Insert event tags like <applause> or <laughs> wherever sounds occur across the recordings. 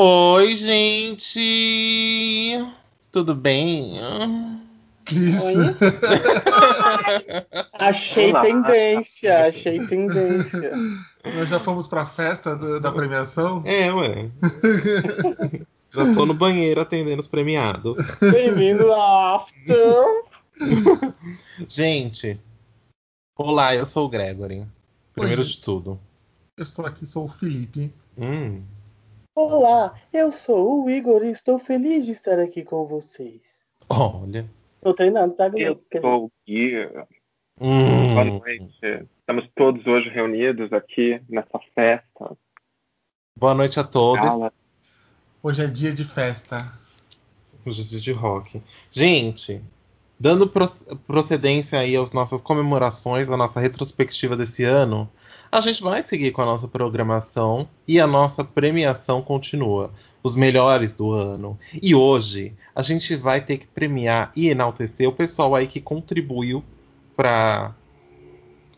Oi, gente! Tudo bem? Isso. <laughs> achei Olá. tendência, achei tendência. Nós já fomos pra festa do- da premiação? É, ué. <laughs> Já tô no banheiro atendendo os premiados. Bem-vindo ao After. Gente, olá, eu sou o Gregory. Primeiro Oi. de tudo. Eu estou aqui, sou o Felipe. Hum, Olá, eu sou o Igor e estou feliz de estar aqui com vocês. olha. Estou treinando, tá, Eu sou o Gui. Boa Hum, noite. Estamos todos hoje reunidos aqui nessa festa. boa noite a todos. Hoje é dia de festa. Hoje é dia de rock. Gente, dando pro- procedência aí às nossas comemorações, à nossa retrospectiva desse ano, a gente vai seguir com a nossa programação e a nossa premiação continua. Os melhores do ano. E hoje a gente vai ter que premiar e enaltecer o pessoal aí que contribuiu para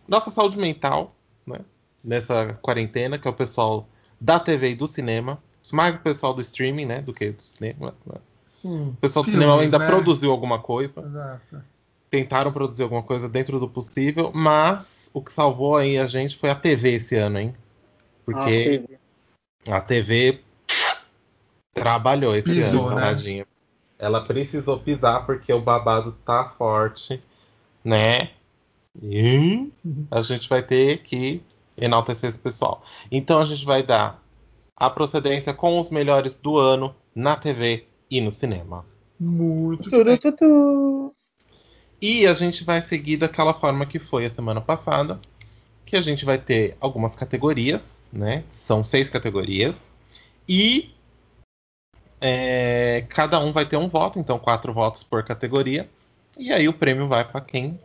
nossa saúde mental, né? Nessa quarentena, que é o pessoal da TV e do cinema. Mais o pessoal do streaming, né? Do que do cinema. né? Sim. O pessoal do filmes, cinema ainda né? produziu alguma coisa, Exato. tentaram produzir alguma coisa dentro do possível, mas o que salvou aí a gente foi a TV esse ano, hein? Porque a TV trabalhou esse Pisou, ano, né? tadinha. Ela precisou pisar porque o babado tá forte, né? E a gente vai ter que enaltecer esse pessoal. Então a gente vai dar a procedência com os melhores do ano na TV e no cinema. Muito Turu, bem. E a gente vai seguir daquela forma que foi a semana passada, que a gente vai ter algumas categorias, né? São seis categorias. E é, cada um vai ter um voto, então quatro votos por categoria. E aí o prêmio vai para quem?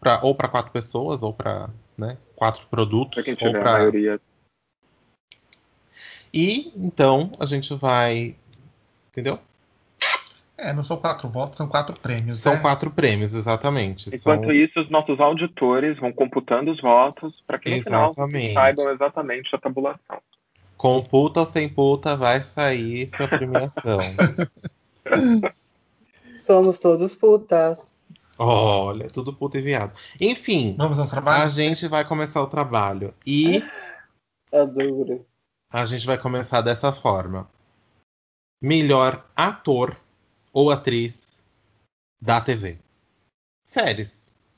Pra, ou para quatro pessoas, ou para né, quatro produtos. Pra quem ou tiver a pra- maioria. E então a gente vai. Entendeu? É, não são quatro votos, são quatro prêmios. São né? quatro prêmios, exatamente. Enquanto São- isso, os nossos auditores vão computando os votos para que no final Exatamente. saibam exatamente a tabulação. Com puta ou sem puta vai sair sua <laughs> premiação. Somos todos putas. Olha, tudo puta e viado. Enfim, Vamos aos a trabalhos? gente vai começar o trabalho. E <laughs> Adoro. a gente vai começar dessa forma: melhor ator ou atriz da TV. Séries,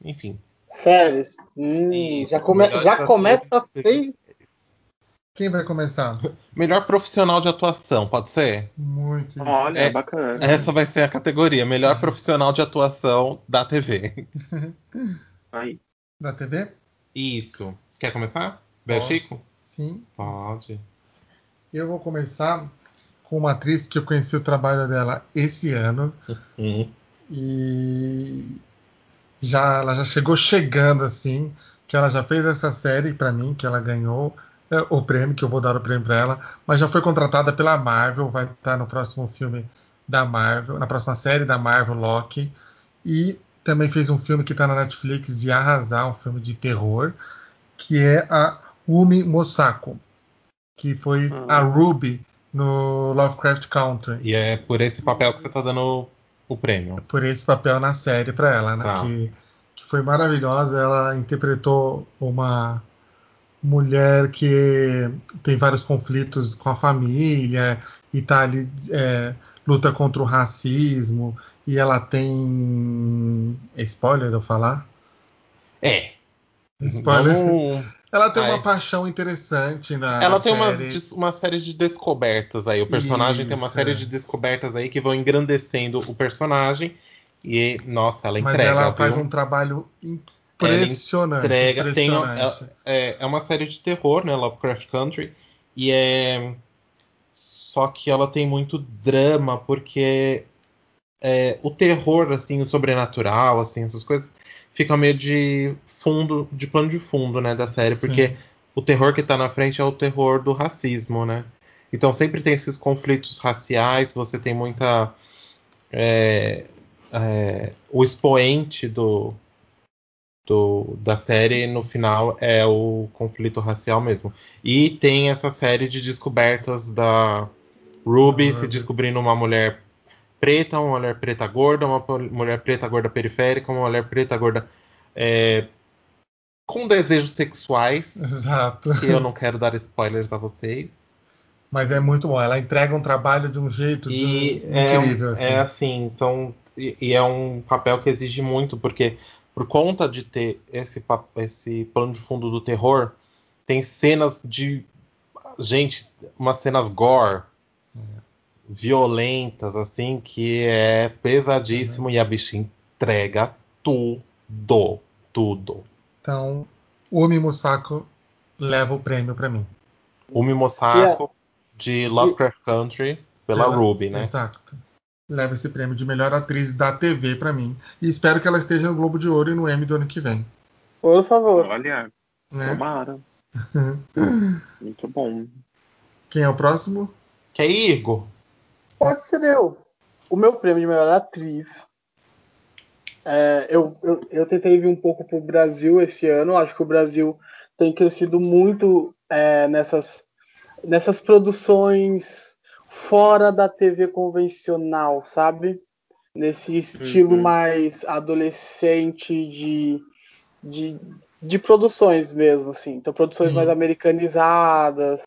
enfim. Séries. Hum, já, come... já começa feio. <laughs> Quem vai começar? Melhor profissional de atuação, pode ser? Muito. Olha, É- bacana. Essa vai ser a categoria: melhor profissional de atuação da TV. <laughs> Aí. Da TV? Isso. Quer começar? Bel. Chico? Sim. Pode. Eu vou começar com uma atriz que eu conheci o trabalho dela esse ano. Hum. E já ela já chegou chegando assim, que ela já fez essa série pra mim, que ela ganhou é, o prêmio, que eu vou dar o prêmio pra ela, mas já foi contratada pela Marvel, vai estar no próximo filme da Marvel, na próxima série da Marvel, Loki, e também fez um filme que está na Netflix de arrasar, um filme de terror, que é a Umi Mosako, que foi a Ruby no Lovecraft Country E é por esse papel que você tá dando o prêmio. por esse papel na série para ela, né? Tá. Que, que foi maravilhosa. Ela interpretou uma mulher que tem vários conflitos com a família e tá ali é, luta contra o racismo e ela tem é spoiler eu falar? É. Spoiler. Vamos- Ela tem Ai. uma paixão interessante na Ela tem uma, série. uma série de descobertas aí. O personagem tem uma Isso, série é. de descobertas aí que vão engrandecendo o personagem. E, nossa, ela mas entrega. ela faz viu? um trabalho impressionante. entrega. Tem, impressionante. é, é uma série de terror, né? Lovecraft Country. E é. Só que ela tem muito drama, porque é, o terror, assim, o sobrenatural, assim, essas coisas, fica meio de fundo, de plano de fundo, né, da série, Sim. porque o terror que tá na frente é o terror do racismo, né? Então sempre tem esses conflitos raciais, você tem muita. é, é, o expoente do, do, da série no final é o conflito racial mesmo. E tem essa série de descobertas da Ruby se descobrindo uma mulher preta, uma mulher preta gorda, uma mulher preta gorda periférica, uma mulher preta gorda é, com desejos sexuais. Exato. Que eu não quero dar spoilers a vocês. Mas é muito bom. Ela entrega um trabalho de um jeito e de... é, incrível. Assim. É assim, são, e, e é um papel que exige muito, porque por conta de ter esse, esse plano de fundo do terror, tem cenas de. Gente, umas cenas gore, violentas, assim, que é pesadíssimo uhum. e a bicha entrega tudo. Tudo. Então, o Mimosako leva o prêmio para mim. O Mimosako yeah. de Lovecraft Country pela Ela, Ruby, né? Exato leva esse prêmio de melhor atriz da TV para mim. E espero que ela esteja no Globo de Ouro e no Emmy do ano que vem. Por favor. Olha, né? tomara. <laughs> Muito bom. Quem é o próximo? Que é Igor. Pode ser eu. O meu prêmio de melhor atriz. É, eu, eu, eu, tentei vir um pouco pro Brasil esse ano. Acho que o Brasil tem crescido muito é, nessas, nessas produções fora da TV convencional, sabe? Nesse estilo uhum. mais adolescente de, de, de produções mesmo, assim. Então, produções uhum. mais americanizadas,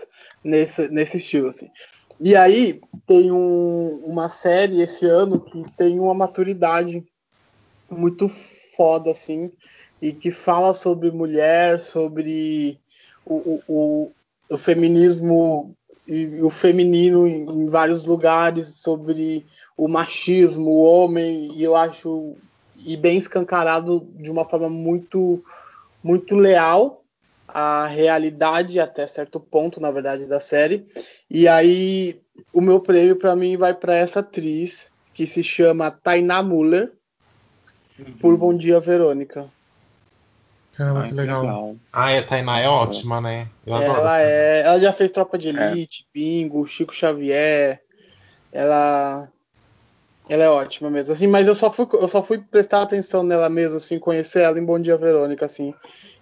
nesse, nesse estilo, assim. E aí, tem um, uma série esse ano que tem uma maturidade muito foda, assim, e que fala sobre mulher, sobre o, o, o, feminismo e, o feminino em, em, vários lugares sobre o machismo, o homem, e eu acho e bem escancarado de uma forma muito muito leal à realidade até certo ponto, na verdade, da série. E aí o meu prêmio para mim vai para essa atriz que se chama Tainá Muller. Por Bom Dia Verônica. Caramba, Ai, que legal. legal. Ah, a Tainá é ótima, né? Eu adoro. Ela, é, ela já fez Tropa de é. Elite, é. Bingo, Chico Xavier. Ela. Ela é ótima mesmo, assim, mas eu só fui, eu só fui prestar atenção nela mesmo, assim, conhecer ela em Bom Dia Verônica, assim.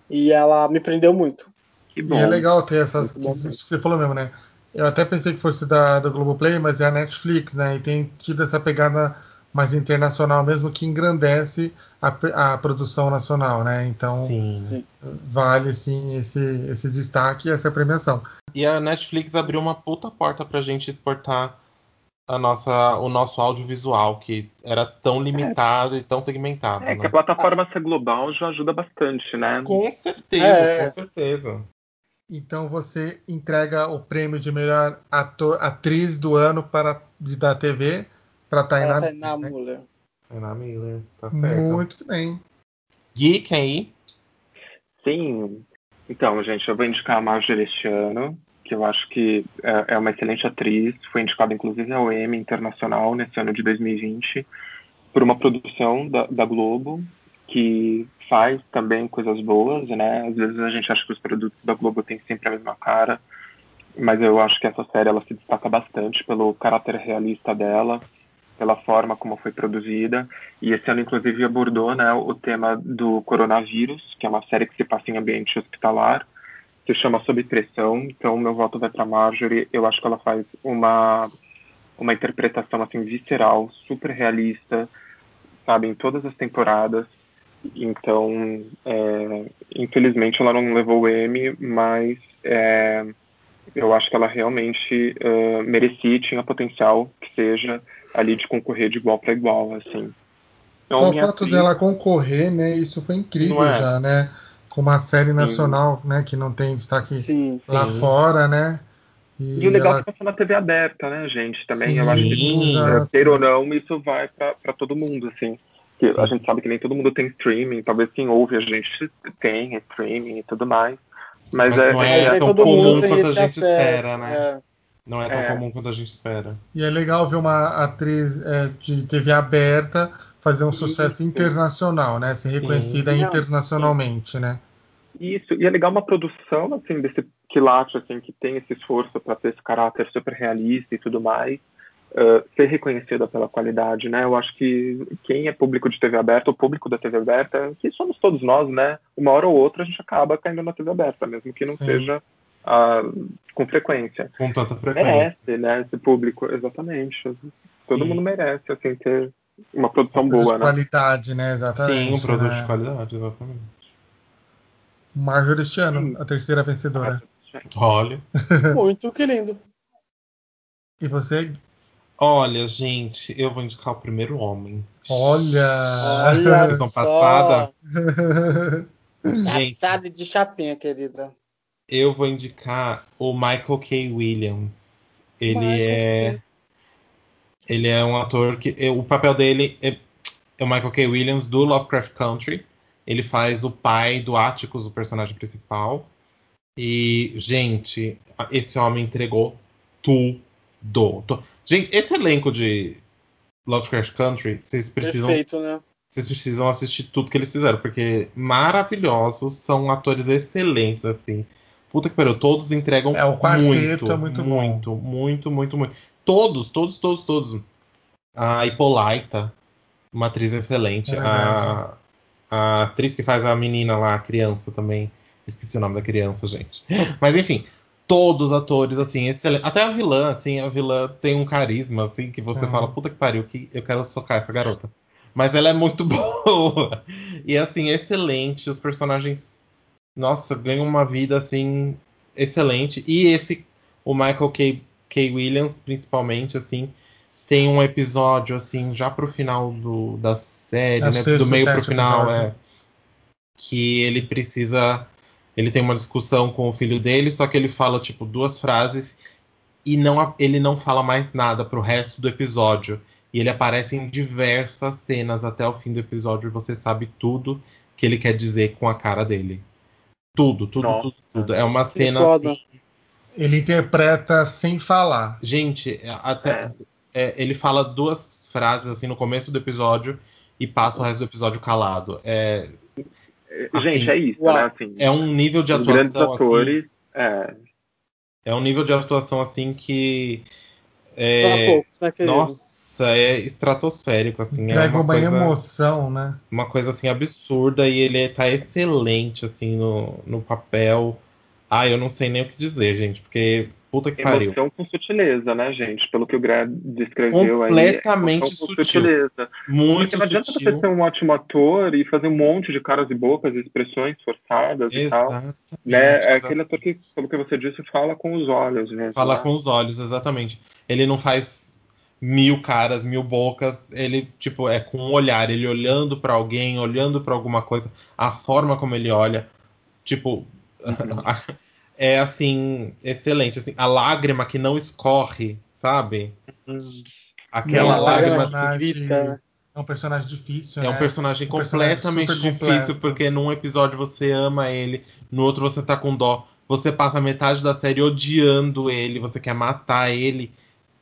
E ela me prendeu muito. Que bom. E é legal ter essas. Bom, isso que você falou mesmo, né? Eu até pensei que fosse da, da Globoplay, mas é a Netflix, né? E tem tido essa pegada mais internacional, mesmo que engrandece a, a produção nacional, né? Então sim. vale sim esse, esse destaque e essa premiação. E a Netflix abriu uma puta porta pra gente exportar a nossa, o nosso audiovisual, que era tão limitado é. e tão segmentado. É né? que a plataforma ser global já ajuda bastante, né? Com certeza, é. com certeza. Então você entrega o prêmio de melhor ator, atriz do ano para da TV para Tainá, é, Tainá né? Muller. Tainá Miller, tá certo. Muito bem. Gui, quem aí? Sim. Então, gente, eu vou indicar a Marjorie este ano, que eu acho que é, é uma excelente atriz. Foi indicada, inclusive, ao Emmy Internacional nesse ano de 2020, por uma produção da, da Globo, que faz também coisas boas, né? Às vezes a gente acha que os produtos da Globo têm sempre a mesma cara, mas eu acho que essa série ela se destaca bastante pelo caráter realista dela, pela forma como foi produzida. E esse ano, inclusive, abordou né, o tema do coronavírus, que é uma série que se passa em ambiente hospitalar, se chama Sob Pressão. Então, meu voto vai para Marjorie. Eu acho que ela faz uma, uma interpretação assim visceral, super realista, sabe, em todas as temporadas. Então, é, infelizmente, ela não levou o M, mas é, eu acho que ela realmente uh, merecia e tinha potencial que seja ali de concorrer de igual para igual, assim. Então, Só o fato atriz... dela concorrer, né? Isso foi incrível é? já, né? Com uma série nacional, sim. né? Que não tem destaque sim, lá sim. fora, né? E, e o legal ela... é que passou na TV aberta, né, gente? Também eu acho que, ter ou não, isso vai para todo mundo, assim. a gente sabe que nem todo mundo tem streaming, talvez quem ouve a gente tem streaming e tudo mais. Mas, mas é, não é, é tão comum quanto a gente acesso, espera, né? É. Não é tão é. comum quanto a gente espera. E é legal ver uma atriz é, de TV aberta fazer um sucesso Isso. internacional, né? Ser reconhecida Sim. internacionalmente, né? Isso, e é legal uma produção, assim, desse quilate, assim, que tem esse esforço para ter esse caráter super realista e tudo mais. Uh, ser reconhecida pela qualidade, né? Eu acho que quem é público de TV aberta, o público da TV aberta, que somos todos nós, né? Uma hora ou outra a gente acaba caindo na TV aberta, mesmo que não Sim. seja uh, com frequência. Com tanta frequência. Merece, né? Esse público, exatamente. Todo Sim. mundo merece, assim, ter uma produção um boa, né? qualidade, né? Exatamente. Sim, um produto né? de qualidade, exatamente. Marjorie este ano, a terceira vencedora. Olha. Muito que lindo. E você? Olha, gente, eu vou indicar o primeiro homem. Olha! Olha <laughs> só. passada. <laughs> Passada de chapinha, querida. Eu vou indicar o Michael K. Williams. Ele Michael é. K. Ele é um ator que. O papel dele é, é o Michael K. Williams do Lovecraft Country. Ele faz o pai do Atticus, o personagem principal. E, gente, esse homem entregou tudo. Gente, esse elenco de Lovecraft Country, vocês precisam. Perfeito, né? Vocês precisam assistir tudo que eles fizeram, porque maravilhosos, são atores excelentes, assim. Puta que pariu, todos entregam é, o muito, é muito, muito, muito, muito, muito. Todos, todos, todos, todos. A Hippolyta, uma atriz excelente. É a, a atriz que faz a menina lá, a criança também. Esqueci o nome da criança, gente. Mas enfim, todos os atores, assim, excelente. Até a vilã, assim, a vilã tem um carisma, assim, que você uhum. fala, puta que pariu, que eu quero socar essa garota. Mas ela é muito <laughs> boa. E assim, excelente. Os personagens, nossa, ganham uma vida assim excelente. E esse, o Michael K. K. Williams, principalmente, assim, tem um episódio assim já pro final do, da série, é né? Do meio pro final, episódio. é que ele precisa ele tem uma discussão com o filho dele, só que ele fala tipo duas frases e não ele não fala mais nada pro resto do episódio. E ele aparece em diversas cenas até o fim do episódio e você sabe tudo que ele quer dizer com a cara dele. Tudo, tudo, Nossa. tudo, tudo. É uma cena assim, Ele interpreta sem falar. Gente, até é. É, ele fala duas frases assim no começo do episódio e passa o resto do episódio calado. É, Assim, Gente, é isso, né? Assim, é um nível de atuação. Grandes assim, atores. Assim, é. é um nível de atuação assim que. É, poucos, né, nossa, é estratosférico, assim. Entrega é uma, uma coisa, emoção, né? Uma coisa assim absurda e ele tá excelente, assim, no, no papel. Ah, eu não sei nem o que dizer, gente, porque Puta que emoção pariu. com sutileza, né, gente? Pelo que o Greg descreveu Completamente aí. Completamente sutileza. Muito Porque não adianta sutil. você ser um ótimo ator e fazer um monte de caras e bocas, expressões forçadas Exatamente, e tal. Né? É aquele ator que, pelo que você disse, fala com os olhos mesmo. Fala né? com os olhos, exatamente. Ele não faz mil caras, mil bocas. Ele, tipo, é com um olhar. Ele olhando para alguém, olhando para alguma coisa. A forma como ele olha. Tipo... Uhum. <laughs> é assim excelente, assim, a lágrima que não escorre, sabe? Hum. Aquela Sim, lágrima que grita. É um personagem difícil, É né? um personagem um completamente personagem difícil, porque num episódio você ama ele, no outro você tá com dó. Você passa metade da série odiando ele, você quer matar ele.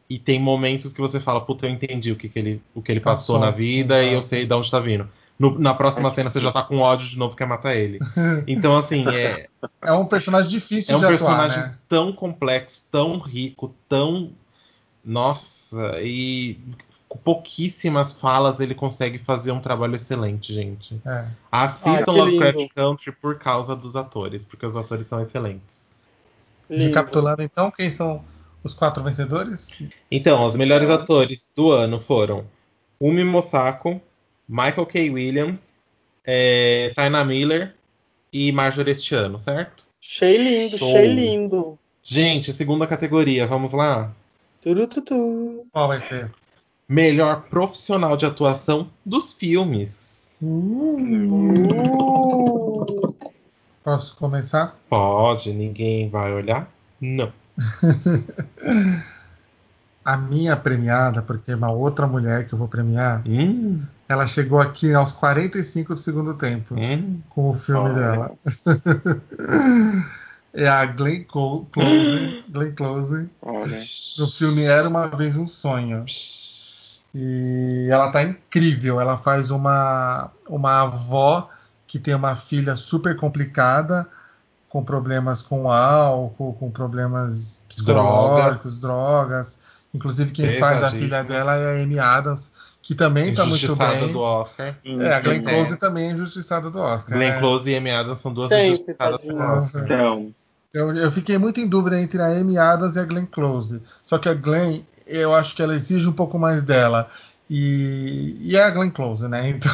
E tem momentos que você fala, puta, eu entendi o que, que ele, o que ele passou, passou na vida e eu sei de onde tá vindo. No, na próxima é cena você já tá com ódio de novo, quer matar ele. <laughs> Então, assim, é. É um personagem difícil é um de personagem atuar, né? tão complexo, tão rico, tão. Nossa, e com pouquíssimas falas ele consegue fazer um trabalho excelente, gente. É. Assistam Lovecraft Country por causa dos atores, porque os atores são excelentes. Lindo. Recapitulando então, quem são os quatro vencedores? Então, os melhores atores do ano foram Umi Mosako, Michael K. Williams, é, Taina Miller e Marjorie este ano, certo? Achei lindo, Show. achei lindo. Gente, segunda categoria, vamos lá? Turututu. Qual vai ser? Melhor profissional de atuação dos filmes. Uh. Posso começar? Pode, ninguém vai olhar? Não. <laughs> a minha premiada, porque uma outra mulher que eu vou premiar, hum. Ela chegou aqui aos 45 do segundo tempo hum. com o filme Olha. dela. <laughs> é a Glenn Close, Glenn Close Olha. no filme Era uma vez um sonho. E ela tá incrível. Ela faz uma uma avó que tem uma filha super complicada, com problemas com álcool, com problemas psicológicos, drogas. drogas Inclusive quem faz a filha dela é a Amy Adams, que também tá muito bem. do Oscar. É, a Glenn Close é. também é injustiçada do Oscar. Glenn né? Close e Amy Adams são duas Sempre, injustiçadas do Oscar. Então. Eu, eu fiquei muito em dúvida entre a Amy Adams e a Glenn Close. Só que a Glenn, eu acho que ela exige um pouco mais dela. E, e é a Glenn Close, né? <laughs> Então,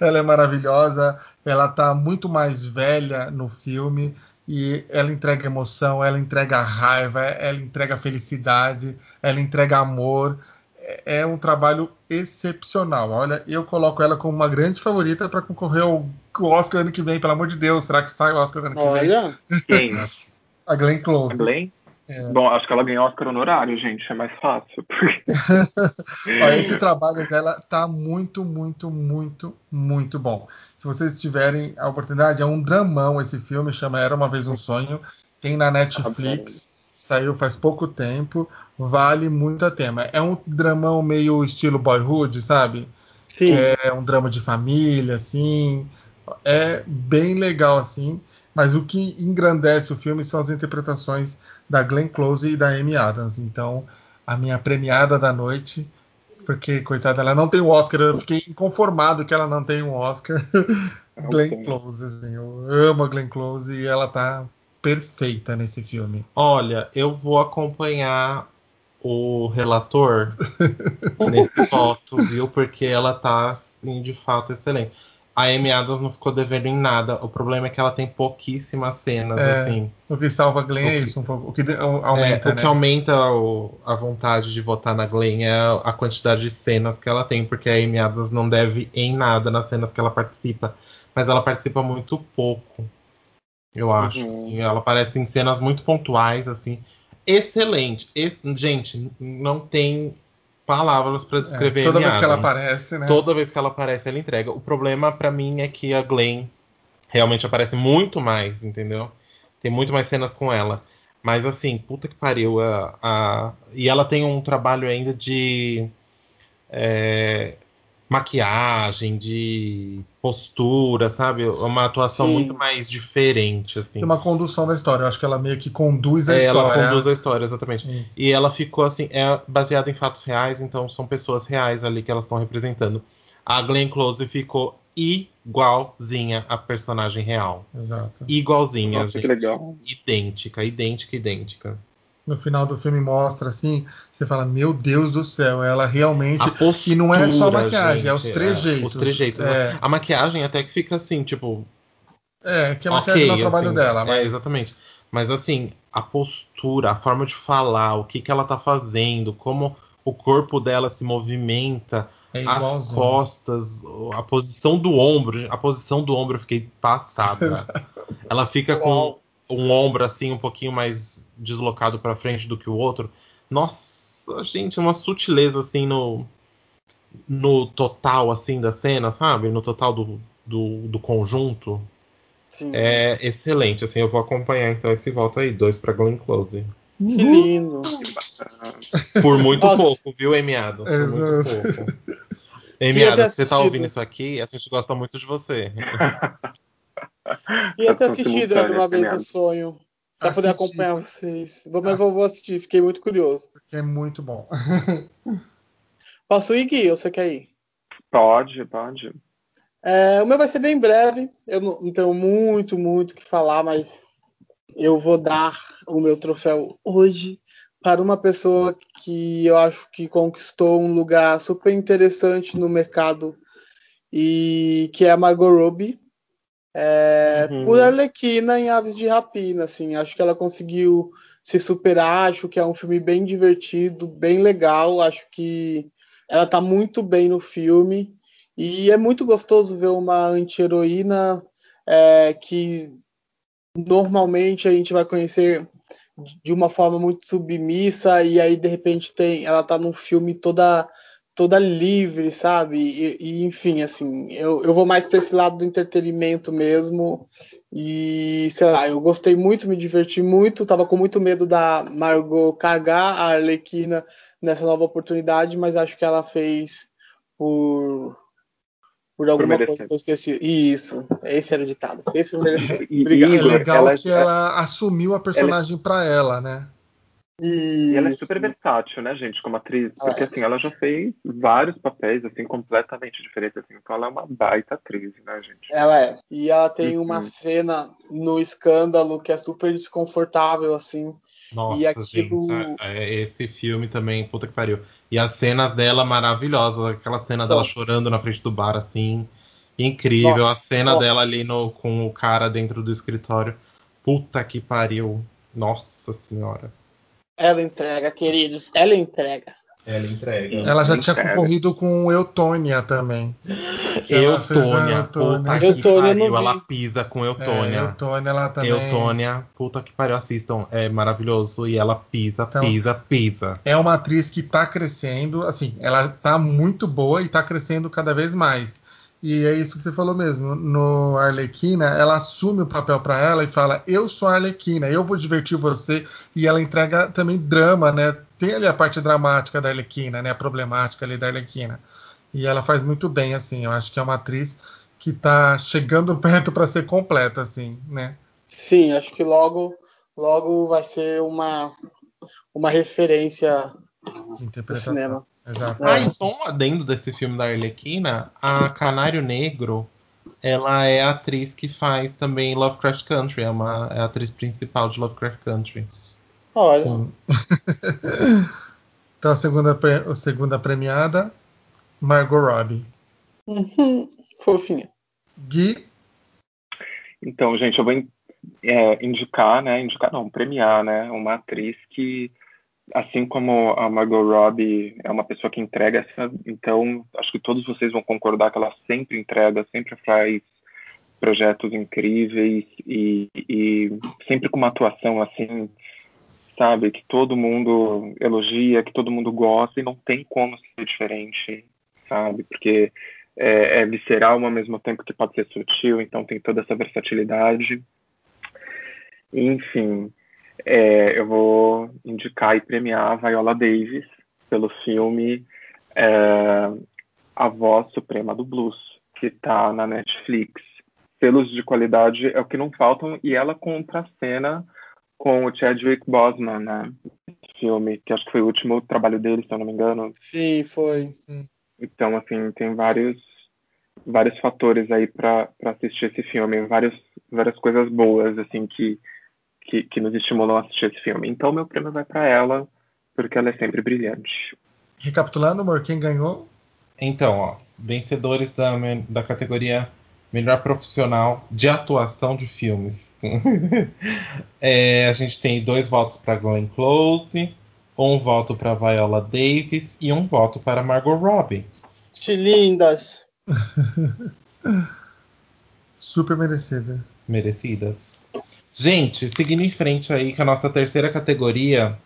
ela é maravilhosa. Ela tá muito mais velha no filme e ela entrega emoção, ela entrega raiva, ela entrega felicidade, ela entrega amor. É, é um trabalho excepcional. Olha, eu coloco ela como uma grande favorita para concorrer ao Oscar ano que vem, pelo amor de Deus. Será que sai o Oscar ano que Olha. vem? Quem? <laughs> a Glenn Close. A Glenn? É. Bom, acho que ela ganhou Oscar honorário, gente, é mais fácil. Porque... <laughs> esse trabalho dela tá muito, muito, muito, muito bom. Se vocês tiverem a oportunidade, é um dramão esse filme, chama Era Uma Vez Um Sonho, tem na Netflix, saiu faz pouco tempo, vale muito a tema. É um dramão meio estilo boyhood, sabe? Sim. É um drama de família, assim, é bem legal, assim. Mas o que engrandece o filme são as interpretações da Glenn Close e da Amy Adams. Então, a minha premiada da noite, porque, coitada, ela não tem o Oscar. Eu fiquei inconformado que ela não tem um Oscar. <laughs> Glenn Close, assim, eu amo a Glenn Close e ela tá perfeita nesse filme. Olha, eu vou acompanhar o relator <laughs> nesse voto, viu? Porque ela tá, assim, de fato, excelente a Amy Adams não ficou devendo em nada. O problema é que ela tem pouquíssimas cenas, é, assim. O que salva a Glenn é isso, um pouco. O que aumenta, é, O que né? aumenta o, a vontade de votar na Glenn é a quantidade de cenas que ela tem, porque a Amy Adams não deve em nada nas cenas que ela participa. Mas ela participa muito pouco, eu acho. Uhum. Assim, ela aparece em cenas muito pontuais, assim. Excelente. Ex gente, não tem palavras para descrever é, toda vez Adams. que ela aparece, né? Toda vez que ela aparece, ela entrega. O problema para mim é que a Glenn realmente aparece muito mais, entendeu? Tem muito mais cenas com ela. Mas assim, puta que pariu. A, a... E ela tem um trabalho ainda de. É, maquiagem, de postura, sabe? Uma atuação Sim. muito mais diferente, assim. Uma condução da história. Eu acho que ela meio que conduz a é, história. Ela conduz a história, exatamente. Sim. E ela ficou assim, é baseada em fatos reais, então são pessoas reais ali que elas estão representando. A Glenn Close ficou igualzinha a personagem real. Exato. Igualzinha, Nossa, gente. Que legal. Idêntica, idêntica, idêntica no final do filme mostra assim, você fala, meu Deus do céu, ela realmente. Postura, e não é só a maquiagem, gente, é os trejeitos. É, os trejeitos. É. Né? A maquiagem até que fica assim, tipo. É, que a maquiagem okay, não é o trabalho assim, dela. É, mas... É, exatamente. Mas assim, a postura, a forma de falar, o que, que ela tá fazendo, como o corpo dela se movimenta, é as costas, a posição do ombro. A posição do ombro eu fiquei passada. <laughs> ela fica com um ombro assim um pouquinho mais deslocado para frente do que o outro. Nossa, gente, uma sutileza assim no no total assim da cena, sabe? No total do, do, do conjunto. Sim. É excelente, assim, eu vou acompanhar então esse voto aí, dois para Glenn Close. Que lindo. Por muito pouco, viu, Emiado? Por muito pouco. <laughs> Emiado, você tá ouvindo isso aqui, a gente gosta muito de você. Ia ter assistido uma vez o sonho. Pra poder acompanhar vocês. Mas eu vou assistir, fiquei muito curioso. Porque é muito bom. <laughs> Posso ir, Gui? Ou você quer ir? Pode, pode. É, o meu vai ser bem breve. Eu não, não tenho muito, muito o que falar, mas eu vou dar o meu troféu hoje para uma pessoa que eu acho que conquistou um lugar super interessante no mercado e que é a Margot Robbie. É, uhum. Por Arlequina em Aves de Rapina, assim, acho que ela conseguiu se superar, acho que é um filme bem divertido, bem legal, acho que ela tá muito bem no filme e é muito gostoso ver uma anti-heroína é, que normalmente a gente vai conhecer de uma forma muito submissa e aí de repente tem ela tá num filme toda toda livre, sabe? E, e, enfim, assim, eu, eu vou mais para esse lado do entretenimento mesmo. E, sei lá, eu gostei muito, me diverti muito, tava com muito medo da Margot cagar a Arlequina nessa nova oportunidade, mas acho que ela fez por. Por alguma por coisa que eu esqueci. Isso, esse era o ditado. Fez por <laughs> merecer. Obrigado. É legal ela, que ela assumiu a personagem ela... para ela, né? E, E ela é super versátil, né, gente, como atriz. Porque, assim, ela já fez vários papéis, assim, completamente diferentes, assim. Então ela é uma baita atriz, né, gente? Ela é. E ela tem uma Uhum. cena no escândalo que é super desconfortável, assim. Nossa, E aquilo- gente, é- é- esse filme também, puta que pariu. E as cenas dela maravilhosas, aquela cena Então. dela chorando na frente do bar, assim, incrível. Nossa, a cena nossa. dela ali no, com o cara dentro do escritório, puta que pariu. Nossa senhora. Ela entrega, queridos. Ela entrega. Ela entrega. Ela já tinha concorrido com Eutônia também. Eutônia, Eutônia. puta que Eutônia pariu. Ela pisa com É, Eutônia. Eutônia, ela também. Eutônia, puta que pariu, assistam. É maravilhoso. E ela pisa, Então- pisa, pisa. É uma atriz que tá crescendo, assim, ela tá muito boa e tá crescendo cada vez mais. E é isso que você falou mesmo. No Arlequina, ela assume o papel pra ela e fala: Eu sou a Arlequina, eu vou divertir você. E ela entrega também drama, né? Tem ali a parte dramática da Arlequina, né? A problemática ali da Arlequina. E ela faz muito bem, assim. Eu acho que é uma atriz que tá chegando <laughs> perto pra ser completa, assim, né? Sim, acho que logo, logo vai ser uma, uma referência no cinema. Exato. Ah, e só um adendo desse filme da Arlequina, a Canário Negro, ela é a atriz que faz também Lovecraft Country, é, uma, é a atriz principal de Lovecraft Country. Olha, Sim. <laughs> então a segunda, a segunda premiada, Margot Robbie. uhum, <laughs> fofinha. Gui, Então, gente, eu vou in- é, indicar, né? Indicar não, premiar, né? Uma atriz que, assim como a Margot Robbie é uma pessoa que entrega então acho que todos vocês vão concordar que ela sempre entrega, sempre faz projetos incríveis e, e sempre com uma atuação assim, sabe, que todo mundo elogia, que todo mundo gosta e não tem como ser diferente, sabe, porque é, é visceral ao mesmo tempo que pode ser sutil, então tem toda essa versatilidade. Enfim, é, eu vou indicar e premiar a Viola Davis pelo filme é, A Voz Suprema do Blues, que está na Netflix. Selos de qualidade é o que não faltam, e ela contracena com o Chadwick Boseman, né? Filme, que acho que foi o último trabalho dele, se eu não me engano. Sim, foi. Então, assim, tem vários vários fatores aí para assistir esse filme, vários, várias coisas boas, assim, que, que, que nos estimulam a assistir esse filme. Então, meu prêmio vai para ela, porque ela é sempre brilhante. recapitulando, amor, quem ganhou? Então, ó, vencedores da, da categoria Melhor Profissional de Atuação de Filmes. <laughs> É, a gente tem dois votos para Glenn Close, um voto para Viola Davis e um voto para Margot Robbie. Que lindas. <laughs> Super merecida. merecidas. Gente, seguindo em frente aí com a nossa terceira categoria,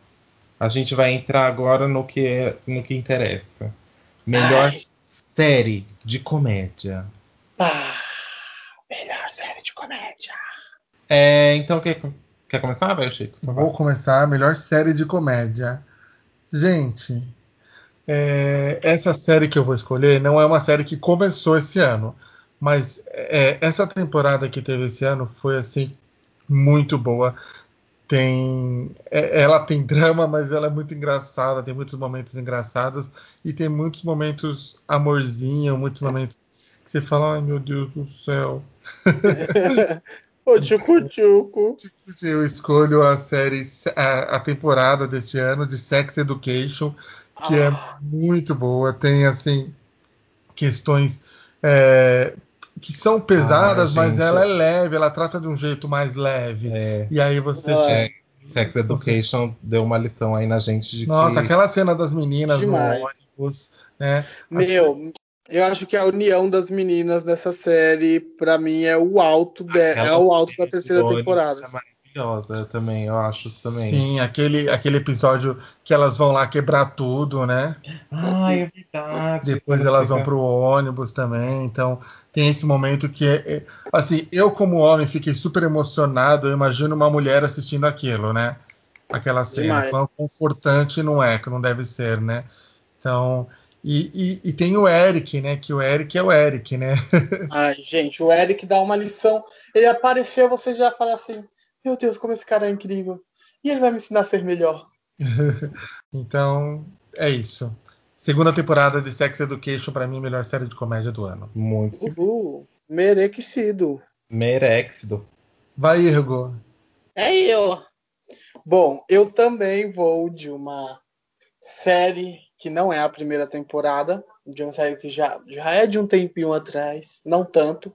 a gente vai entrar agora no que, é- no que interessa. Melhor Ai. série de comédia. Ah, melhor série de comédia. É, então, quer, quer começar, vai, Chico? Vai. Vou começar a melhor série de comédia. Gente, é, essa série que eu vou escolher não é uma série que começou esse ano, mas é, essa temporada que teve esse ano foi assim muito boa. Tem, é- ela tem drama, mas ela é muito engraçada. Tem muitos momentos engraçados e tem muitos momentos amorzinho, muitos momentos que você fala, ai meu Deus do céu. <laughs> Ô, tchucu tchucu. Eu escolho a série, a, a temporada deste ano de Sex Education, que é Ah, muito boa. Tem assim questões é, que são pesadas, Ah, mas gente. ela é leve. Ela trata de um jeito mais leve. É, E aí você Ah, é, Sex Education deu uma lição aí na gente de Nossa, que aquela cena das meninas Demais. no ônibus, né? Meu, eu acho que a união das meninas nessa série, pra mim, é o alto, de, é o alto da terceira temporada. É maravilhosa também, eu acho também. Sim, aquele, aquele episódio que elas vão lá quebrar tudo, né? Ah, é verdade. Depois elas fica- vão pro ônibus também, então tem esse momento que é, é- assim, eu como homem fiquei super emocionado, eu imagino uma mulher assistindo aquilo, né? Aquela cena, quão confortante não é, que não deve ser, né? Então, e, e- e tem o Eric, né? Que o Eric é o Eric, né? <laughs> Ai, gente, o Eric dá uma lição. Ele apareceu, você já fala assim: Meu Deus, como esse cara é incrível. E ele vai me ensinar a ser melhor. <laughs> então, é isso. Segunda temporada de Sex Education, para mim, melhor série de comédia do ano. Muito Uhul. Merecido. merexido. Vai, Ergo. É eu. Bom, eu também vou de uma série que não é a primeira temporada, de uma série que já, já é de um tempinho atrás, não tanto.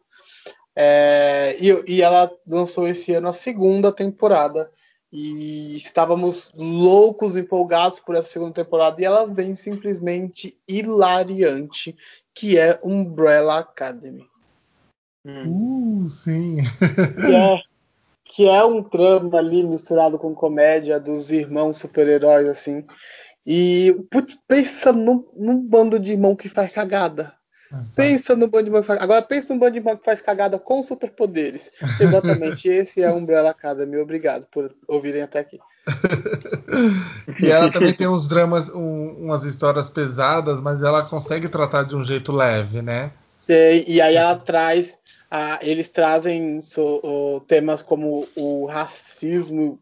É, e, e ela lançou esse ano a segunda temporada. E estávamos loucos, empolgados por essa segunda temporada. E ela vem simplesmente hilariante, que é Umbrella Academy. Hum. Uh, sim. que é, que é um trama ali misturado com comédia dos irmãos super-heróis, assim. E putz, pensa num, num bando de irmão que faz cagada. Pensa no que faz. Agora pensa de irmão que faz cagada com superpoderes. <laughs> Exatamente, esse é a Umbrella Academy. Obrigado por ouvirem até aqui. <laughs> e ela também tem uns dramas, um, umas histórias pesadas, mas ela consegue tratar de um jeito leve, né? E, e aí ela traz. A, eles trazem so, o, temas como o racismo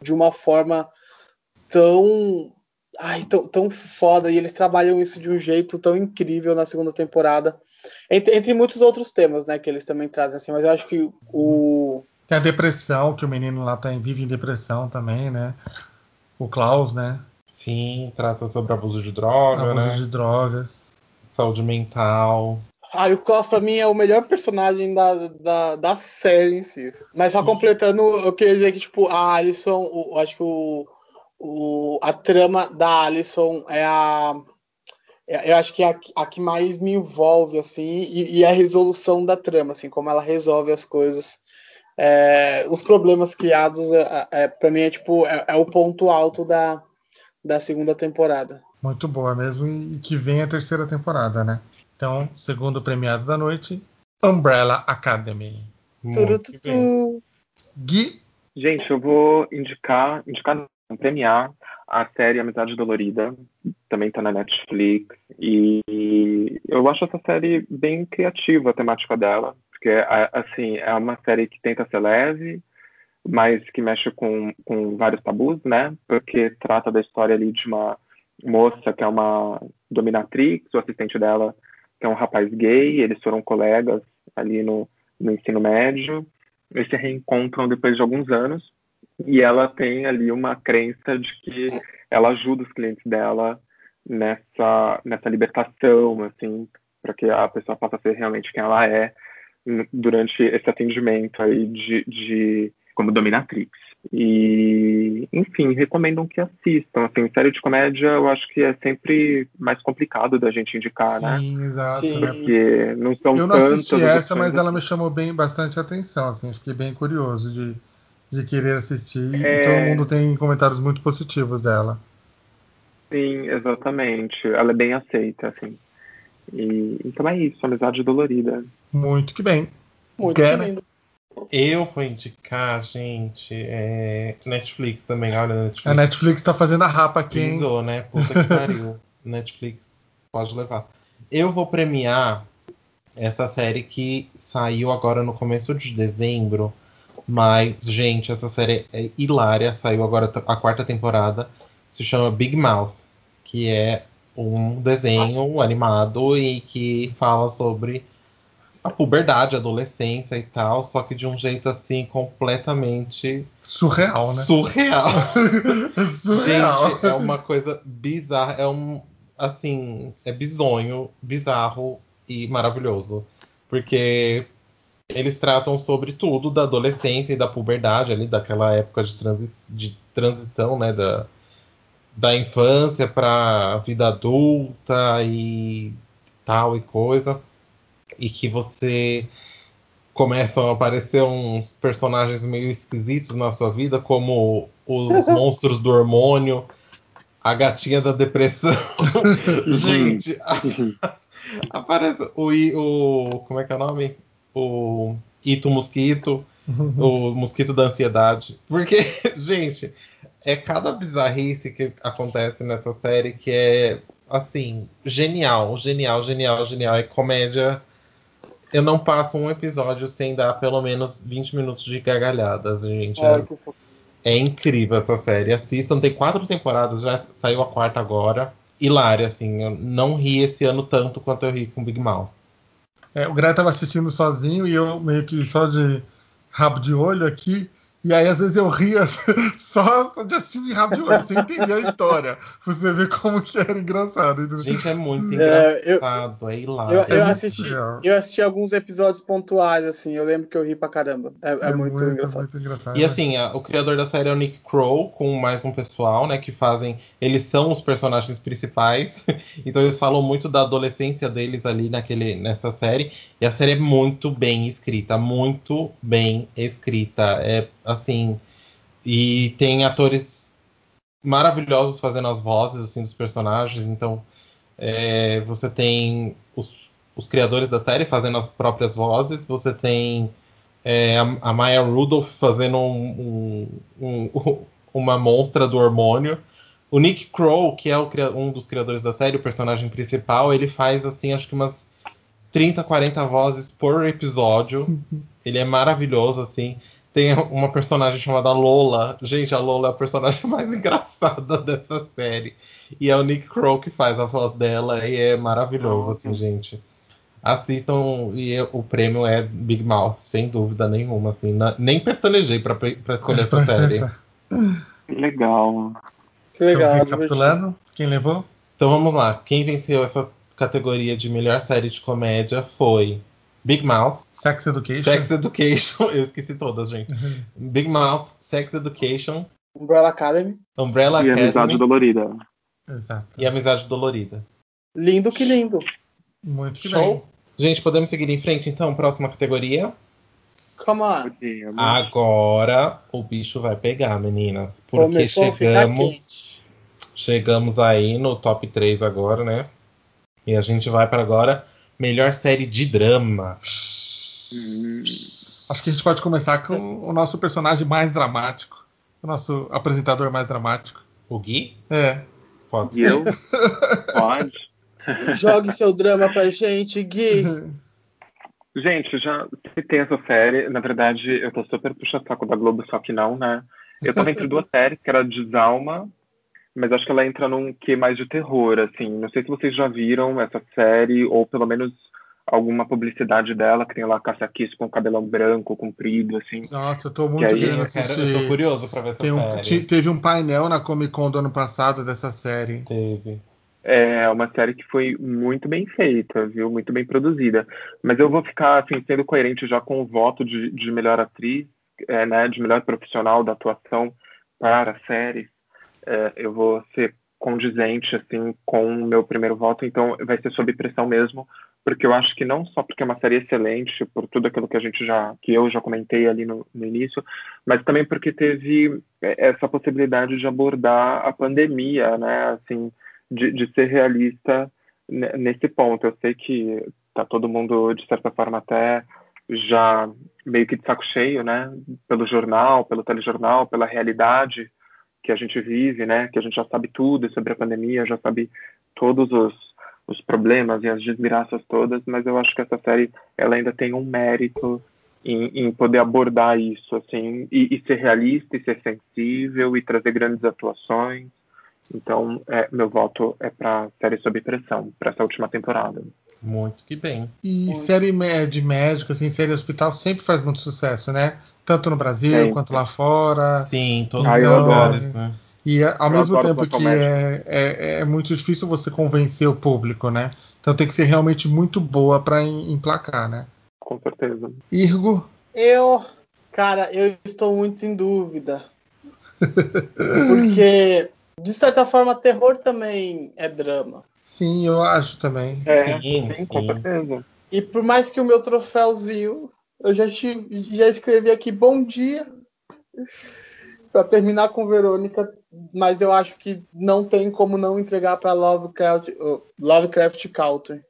de uma forma tão ai, tão, tão foda, e eles trabalham isso de um jeito tão incrível na segunda temporada. Entre, entre muitos outros temas, né, que eles também trazem, assim, mas eu acho que o. Tem a depressão, que o menino lá tá, vive em depressão também, né? O Klaus, né? Sim, trata sobre abuso de droga, Abuso né? de drogas. Saúde mental. Ah, o Klaus pra mim é o melhor personagem da, da, da série em si. Mas só completando, eu queria dizer que, tipo, a Alison, o, acho que o, o, a trama da Alison é a. é- Eu acho que é a, a que mais me envolve, assim, e, e a resolução da trama, assim, como ela resolve as coisas. É, os problemas criados, é, é, para mim, é tipo, é, é o ponto alto da, da segunda temporada. Muito boa mesmo. E que vem a terceira temporada, né? Então, segundo premiado da noite, Umbrella Academy. Muito. Gui, Gente, eu vou indicar, indicar premiar a série Amizade Dolorida, também tá na Netflix, e eu acho essa série bem criativa, a temática dela, porque, assim, é uma série que tenta ser leve, mas que mexe com, com vários tabus, né, porque trata da história ali de uma moça que é uma dominatrix, o assistente dela que é um rapaz gay, eles foram colegas ali no, no ensino médio, eles se reencontram depois de alguns anos e ela tem ali uma crença de que ela ajuda os clientes dela nessa nessa libertação assim para que a pessoa possa ser realmente quem ela é durante esse atendimento aí de, de como dominatrix e enfim recomendam que assistam assim série de comédia eu acho que é sempre mais complicado da gente indicar né sim, exato. Sim. né? porque não são Eu não assisti essa, mas ela assim. me chamou bem bastante atenção, assim, fiquei bem curioso de, de querer assistir e É. todo mundo tem comentários muito positivos dela. Sim, exatamente. Ela é bem aceita, assim. E, então é isso, amizade dolorida. Muito que bem. Muito Quer, que né? lindo. Eu vou indicar, gente, é, Netflix também. Olha, Netflix. A Netflix tá fazendo a rapa aqui, hein? Pisou, né? Puta que pariu. <laughs> Netflix pode levar. Eu vou premiar essa série que saiu agora no começo de dezembro. Mas, gente, essa série é hilária. Saiu agora a quarta temporada. Se chama Big Mouth. Que é um desenho animado e que fala sobre a puberdade, a adolescência e tal. Só que de um jeito assim completamente Surreal, né? surreal. <laughs> Surreal. Gente, é uma coisa bizarra. É um. Assim, é bizonho, bizarro e maravilhoso. Porque eles tratam sobre tudo da adolescência e da puberdade ali, daquela época de, transi de transição, né? Da, da infância pra vida adulta e tal e coisa. E que você começam a aparecer uns personagens meio esquisitos na sua vida, como os <laughs> monstros do hormônio, a gatinha da depressão. <laughs> <laughs> Gente, a- aparece o, o. Como é que é o nome? O Ito Mosquito, o mosquito da ansiedade. Porque, <laughs> gente, é cada bizarrice que acontece nessa série que é, assim, genial, genial, genial, genial. É comédia. Eu não passo um episódio sem dar pelo menos 20 minutos de gargalhadas, gente. Ai, É. É incrível essa série. Assistam, tem quatro temporadas, já saiu a quarta agora. Hilária, assim. Eu não ri esse ano tanto quanto eu ri com Big Mouth. É, o Greg tava assistindo sozinho e eu meio que só de rabo de olho aqui. E aí, às vezes, eu ria <laughs> só de assistir de rabo de olho, sem entender a história. Você ver como que era engraçado. Gente, é muito É, eu- engraçado, é hilário. Eu, É eu muito assisti, eu assisti alguns episódios pontuais, assim. Eu lembro que eu ri pra caramba. É, é muito, engraçado. muito engraçado. E assim, a- o criador da série é o Nick Crow, com mais um pessoal, né, que fazem. Eles são os personagens principais, <laughs> então eles falam muito da adolescência deles ali naquele, nessa série. E a série é muito bem escrita, muito bem escrita. É assim. E tem atores maravilhosos fazendo as vozes assim dos personagens. Então, é, você tem os, os criadores da série fazendo as próprias vozes, você tem é, a, a Maya Rudolph fazendo um- um- um- <laughs> uma monstra do hormônio. O Nick Crow, que é o um dos criadores da série, o personagem principal, ele faz assim, acho que umas 30, 40 vozes por episódio. Ele é maravilhoso, assim. Tem uma personagem chamada Lola. Gente, a Lola é a personagem <laughs> mais engraçada dessa série. E é o Nick Crow que faz a voz dela e é maravilhoso, Nossa. assim, gente. Assistam e o prêmio é Big Mouth, sem dúvida nenhuma, assim. Na- nem pestanejei pra, pra escolher essa <laughs> série. Legal. Que legal. Então, recapitulando, quem levou? Então vamos lá. Quem venceu essa categoria de melhor série de comédia foi Big Mouth, Sex Education. Sex Education. <laughs> Eu esqueci todas, gente. Big Mouth, Sex Education, Umbrella Academy. Umbrella E amizade Academy dolorida. Exato. e Amizade Dolorida. Lindo que lindo. Muito que Show? bem. Gente, podemos seguir em frente então? Próxima categoria. Come on. Agora o bicho vai pegar, meninas. Porque Começou chegamos. Chegamos aí no top 3 agora, né? E a gente vai para agora melhor série de drama. Hum, Acho que a gente pode começar com o nosso personagem mais dramático. O nosso apresentador mais dramático. O Gui? É. Pode. E eu? <laughs> Pode? Jogue seu drama pra gente, Gui. <laughs> Gente, já citei essa série. Na verdade, eu tô super puxa-saco da Globo, só que não, né? Eu tava entre duas <laughs> séries, que era Desalma, mas acho que ela entra num que mais de terror, assim. Não sei se vocês já viram essa série, ou pelo menos alguma publicidade dela, que tem lá Cassia Kiss com cabelão branco, comprido, assim. Nossa, eu tô muito aí, querendo assistir. eu tô curioso pra ver essa um- série. te- teve um painel na Comic Con do ano passado dessa série. Teve. É uma série que foi muito bem feita, viu? Muito bem produzida. Mas eu vou ficar, assim, sendo coerente já com o voto de, de melhor atriz, é, né? De melhor profissional da atuação para a série. É, eu vou ser condizente, assim, com o meu primeiro voto. Então, vai ser sob pressão mesmo, porque eu acho que não só porque é uma série excelente, por tudo aquilo que a gente já, que eu já comentei ali no, no início, mas também porque teve é, essa possibilidade de abordar a pandemia, né? Assim, de, de ser realista ne- nesse ponto. Eu sei que tá todo mundo, de certa forma, até já meio que de saco cheio, né? Pelo jornal, pelo telejornal, pela realidade que a gente vive, né? Que a gente já sabe tudo sobre a pandemia, já sabe todos os, os problemas e as desgraças todas, mas eu acho que essa série ela ainda tem um mérito em, em poder abordar isso, assim, e, e ser realista, e ser sensível, e trazer grandes atuações. Então, é, meu voto é para série sob pressão, para essa última temporada. Muito que bem. E Muito. série de médico, assim, série hospital sempre faz muito sucesso, né? Tanto no Brasil Sempre. quanto lá fora. Sim, todos os eu lugares, né? E ao Eu mesmo tempo que é, é, é muito difícil você convencer o público, né? Então tem que ser realmente muito boa para emplacar, né? Com certeza. Irgo, Eu, cara, eu estou muito em dúvida. <laughs> Porque, de certa forma, terror também é drama. sim, eu acho também. É, Sim, sim, com sim. certeza. E por mais que o meu troféuzinho, eu já, estive- já escrevi aqui bom dia para terminar com Verônica, mas eu acho que não tem como não entregar para Lovecraft, Lovecraft Country.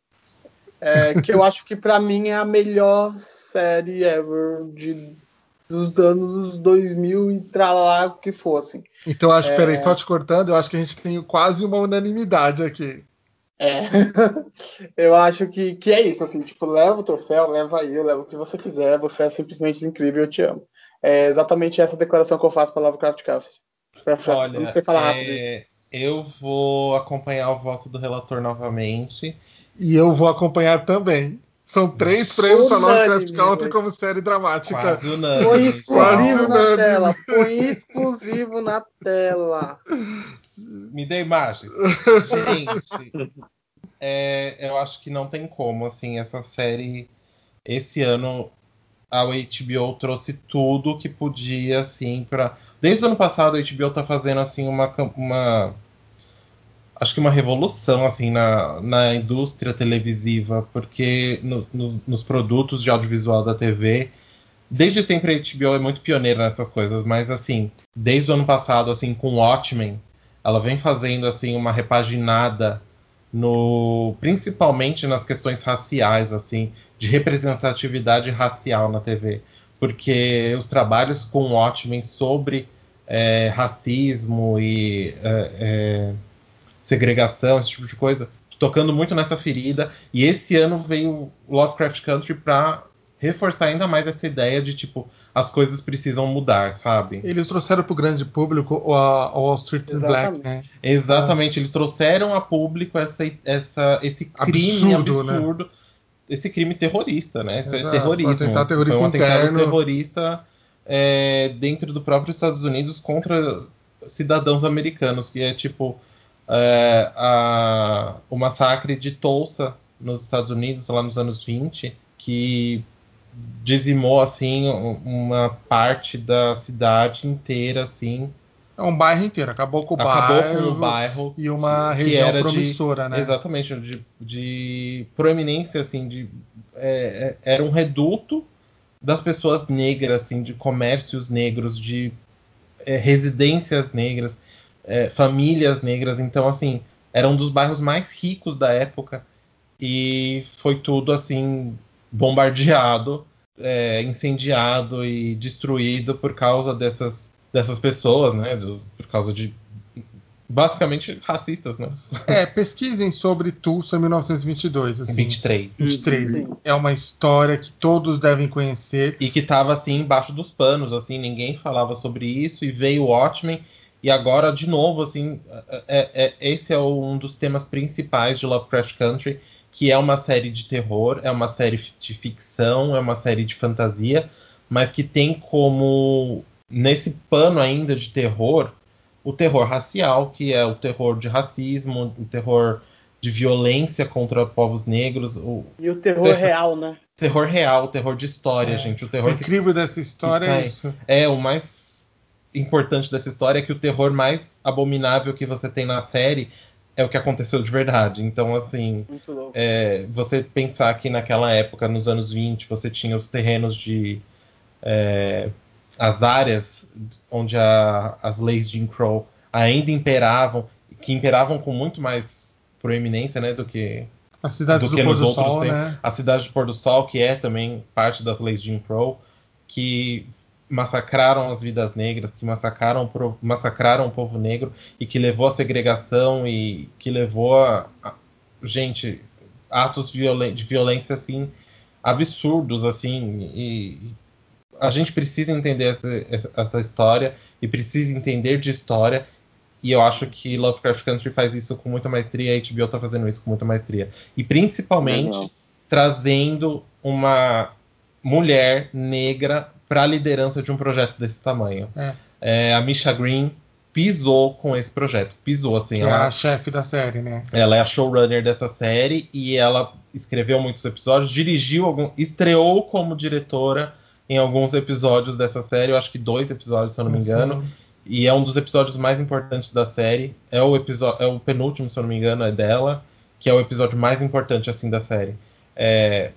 É, <laughs> que eu acho que para mim é a melhor série ever de, dos anos 2000 e pra lá o que fossem. Então acho, É. peraí, só te cortando, eu acho que a gente tem quase uma unanimidade aqui. É. <laughs> eu acho que, que é isso, assim, tipo, leva o troféu, leva aí, leva o que você quiser, você é simplesmente incrível, eu te amo. é exatamente essa declaração que eu faço para Lovecraft Country. Olha, eu não sei falar rápido é... isso. Eu vou acompanhar o voto do relator novamente. E eu vou acompanhar também. São três prêmios para Lovecraft Country como série dramática. Quase unânime. Põe exclusivo na tela. Põe exclusivo na tela. Me dê imagens. Gente, é, eu acho que não tem como, assim, essa série. Esse ano a HBO trouxe tudo que podia, assim, para Desde o ano passado a HBO tá fazendo, assim, uma. uma acho que uma revolução, assim, na, na indústria televisiva, porque no, no, nos produtos de audiovisual da TV. Desde sempre a HBO é muito pioneira nessas coisas, mas assim, desde o ano passado, assim, com Watchmen, ela vem fazendo assim uma repaginada no principalmente nas questões raciais, assim, de representatividade racial na TV, porque os trabalhos com Watchmen sobre é, racismo e é, é, segregação, esse tipo de coisa, tocando muito nessa ferida. E esse ano veio Lovecraft Country para reforçar ainda mais essa ideia de tipo as coisas precisam mudar, sabe? Eles trouxeram para o grande público o Wall Street Exatamente. Black, né? Exatamente, eles trouxeram a público essa, essa, esse crime absurdo, né? absurdo né? esse crime terrorista, né? Isso é Exato, é terrorismo. Um terrorista Foi um atentado interno. terrorista é, dentro do próprio Estados Unidos contra cidadãos americanos, que é tipo é, a, o massacre de Tulsa nos Estados Unidos, lá nos anos 20, que dizimou assim uma parte da cidade inteira assim. É um bairro inteiro. Acabou com o acabou bairro com o bairro e uma região promissora de, né? Exatamente de, de proeminência assim de é, é, era um reduto das pessoas negras assim de comércios negros de é, residências negras é, famílias negras. Então assim era um dos bairros mais ricos da época. E foi tudo assim bombardeado, é, incendiado e destruído por causa dessas, dessas pessoas, né? Por causa de basicamente racistas, né? É, pesquisem sobre Tulsa 1922, assim. 23. 23. Sim. É uma história que todos devem conhecer e que estava assim embaixo dos panos, assim, ninguém falava sobre isso e veio o Watchmen e agora de novo, assim, é, é, é esse é um dos temas principais de Lovecraft Country que é uma série de terror, é uma série de ficção, é uma série de fantasia, mas que tem como nesse pano ainda de terror o terror racial, que é o terror de racismo, o terror de violência contra povos negros. O e o terror, terror real, né? Terror real, o terror de história, é. gente. O terror o incrível que, dessa história é isso. É, o mais importante dessa história é que o terror mais abominável que você tem na série é o que aconteceu de verdade. Então, assim, é, você pensar que naquela época, nos anos 20, você tinha os terrenos de. É, as áreas onde a, as leis de Jim Crow ainda imperavam, que imperavam com muito mais proeminência né, do que. A cidade do, do que nos outros Sol, né? A cidade do Pôr do Sol, que é também parte das leis de Jim Crow, que massacraram as vidas negras, que massacraram, massacraram o povo negro e que levou à segregação e que levou a, a gente atos violen de violência assim absurdos assim e a gente precisa entender essa, essa, história e precisa entender de história e eu acho que Lovecraft Country faz isso com muita maestria, a HBO está fazendo isso com muita maestria e principalmente Legal. trazendo uma mulher negra para a liderança de um projeto desse tamanho. É. É, a Misha Green pisou com esse projeto, pisou assim. Que ela é a chefe da série, né? Ela é a showrunner dessa série e ela escreveu muitos episódios, dirigiu algum, estreou como diretora em alguns episódios dessa série, eu acho que dois episódios, se eu não me engano. Sim. E é um dos episódios mais importantes da série. É o episódio, é o penúltimo, se eu não me engano, é dela, que é o episódio mais importante assim da série. É,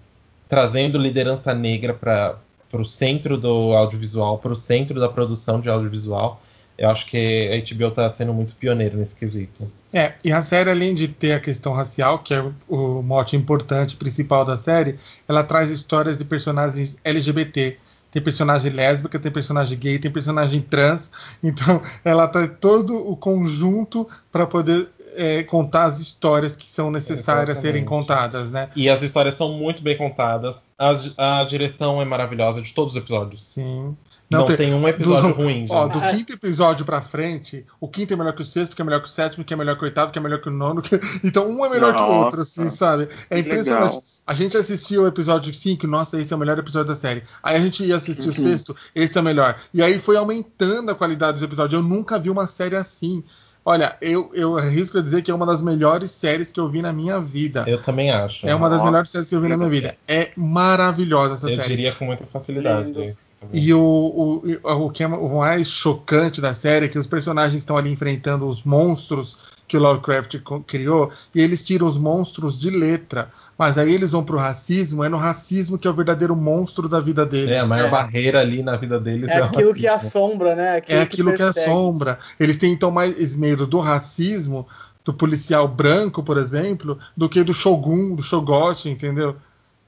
trazendo liderança negra para para o centro do audiovisual, para o centro da produção de audiovisual. Eu acho que a HBO está sendo muito pioneiro nesse quesito. É, e a série, além de ter a questão racial, que é o mote importante principal da série, ela traz histórias de personagens LGBT. Tem personagem lésbica, tem personagem gay, tem personagem trans. Então, ela traz todo o conjunto para poder é, contar as histórias que são necessárias Exatamente. serem contadas, né? E as histórias são muito bem contadas. A, a, direção é maravilhosa de todos os episódios. Sim. Não, tem- tem um episódio do- ruim, gente. Ó, do quinto episódio pra frente, o quinto é melhor que o sexto, que é melhor que o sétimo, que é melhor que o oitavo, que é melhor que o nono. que- <laughs> Então um é melhor que o outro, assim, Nossa. sabe? É Que impressionante. legal. A gente assistiu o episódio 5, nossa, esse é o melhor episódio da série. Aí a gente ia assistir o Uhum. sexto, esse é o melhor. E aí foi aumentando a qualidade dos episódios. Eu nunca vi uma série assim. Olha, eu, eu arrisco a dizer que é uma das melhores séries que eu vi na minha vida. Eu também acho. É uma das Nossa. melhores séries que eu vi na minha vida. É maravilhosa essa Eu série. diria com muita facilidade. Lindo. E o, o, o que é o mais chocante da série é que os personagens estão ali enfrentando os monstros que o Lovecraft criou e eles tiram os monstros de letra. Mas aí eles vão pro racismo, é no racismo que é o verdadeiro monstro da vida deles. É, a maior É. barreira ali na vida deles É o aquilo que racismo. assombra, né? É aquilo que persegue. assombra. Eles têm então mais medo do racismo, do policial branco, por exemplo, do que do shogun, do shogote, entendeu?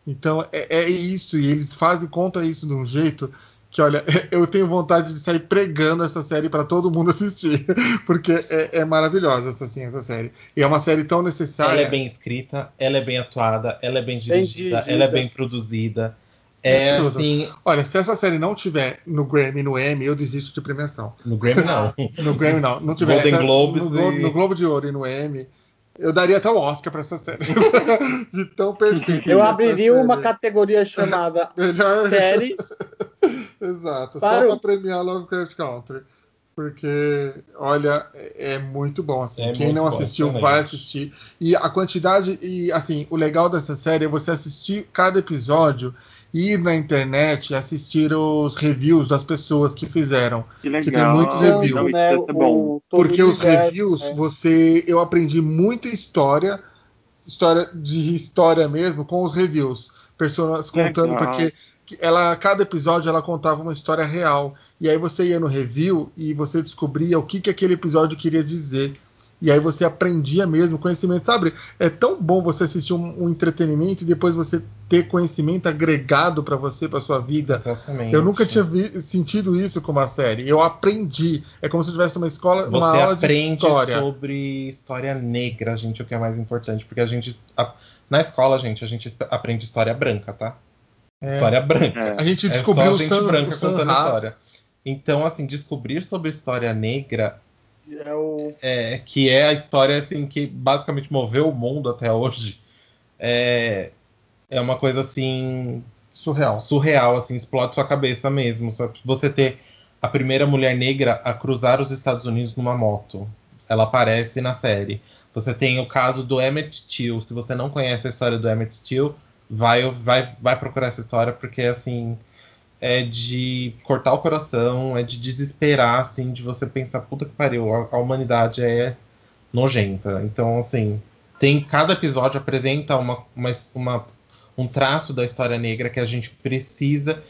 Então é, é isso, e eles fazem conta isso de um jeito que, olha, <laughs> eu tenho vontade de sair pregando essa série para todo mundo assistir, <laughs> porque é, é maravilhosa essa, assim, essa série. E é uma série tão necessária. Ela é bem escrita, ela é bem atuada, ela é bem dirigida, dirigida. ela é bem produzida. É É tudo. assim, Olha, se essa série não tiver no Grammy e no Emmy, eu desisto de premiação. no Grammy não. <laughs> No Grammy não. Não tiver Golden essa- Globes no, Glo- e- no Globo de Ouro e no Emmy, eu daria até o Oscar pra essa série. de tão perfeita. Eu abriria série. uma categoria chamada Melhor... séries. Exato, Para só o- pra premiar Lovecraft Country. Porque, olha, é é muito bom. Assim. É Quem muito não bom, assistiu, excelente. vai assistir. E a quantidade, e assim, o legal dessa série é você assistir cada episódio e ir na internet e assistir os reviews das pessoas que fizeram. Que tem legal. muito Não, review. isso né, bom. o- Porque os reviews, né? você. Eu aprendi muita história, história de história mesmo, com os reviews. Pessoas contando, Legal. porque ela, cada episódio ela contava uma história real. E aí você ia no review e você descobria o que, que aquele episódio queria dizer. E aí você aprendia mesmo conhecimento, sabe? É tão bom você assistir um, um entretenimento e depois você ter conhecimento agregado para você, para sua vida. Exatamente. Eu nunca tinha vi- sentido isso com uma série. Eu aprendi. É como se eu estivesse numa escola, Você aula de aprende história. sobre história negra, gente, o que é mais importante. Porque a gente. a- na escola, gente, a gente aprende história branca, tá? É. História branca. É. A gente É descobriu só o gente branca contando Ra. história. Então, assim, descobrir sobre história negra, É o é, que é a história assim que basicamente moveu o mundo até hoje, é, é uma coisa assim surreal. surreal, assim, explode sua cabeça mesmo. Só que você ter a primeira mulher negra a cruzar os Estados Unidos numa moto. Ela aparece na série. Você tem o caso do Emmett Till. Se você não conhece a história do Emmett Till, vai, vai, vai procurar essa história, porque assim. É de cortar o coração, é de desesperar, assim, de você pensar, puta que pariu, a, a humanidade é nojenta. Então, assim, tem cada episódio apresenta uma, uma, uma um traço da história negra que a gente precisa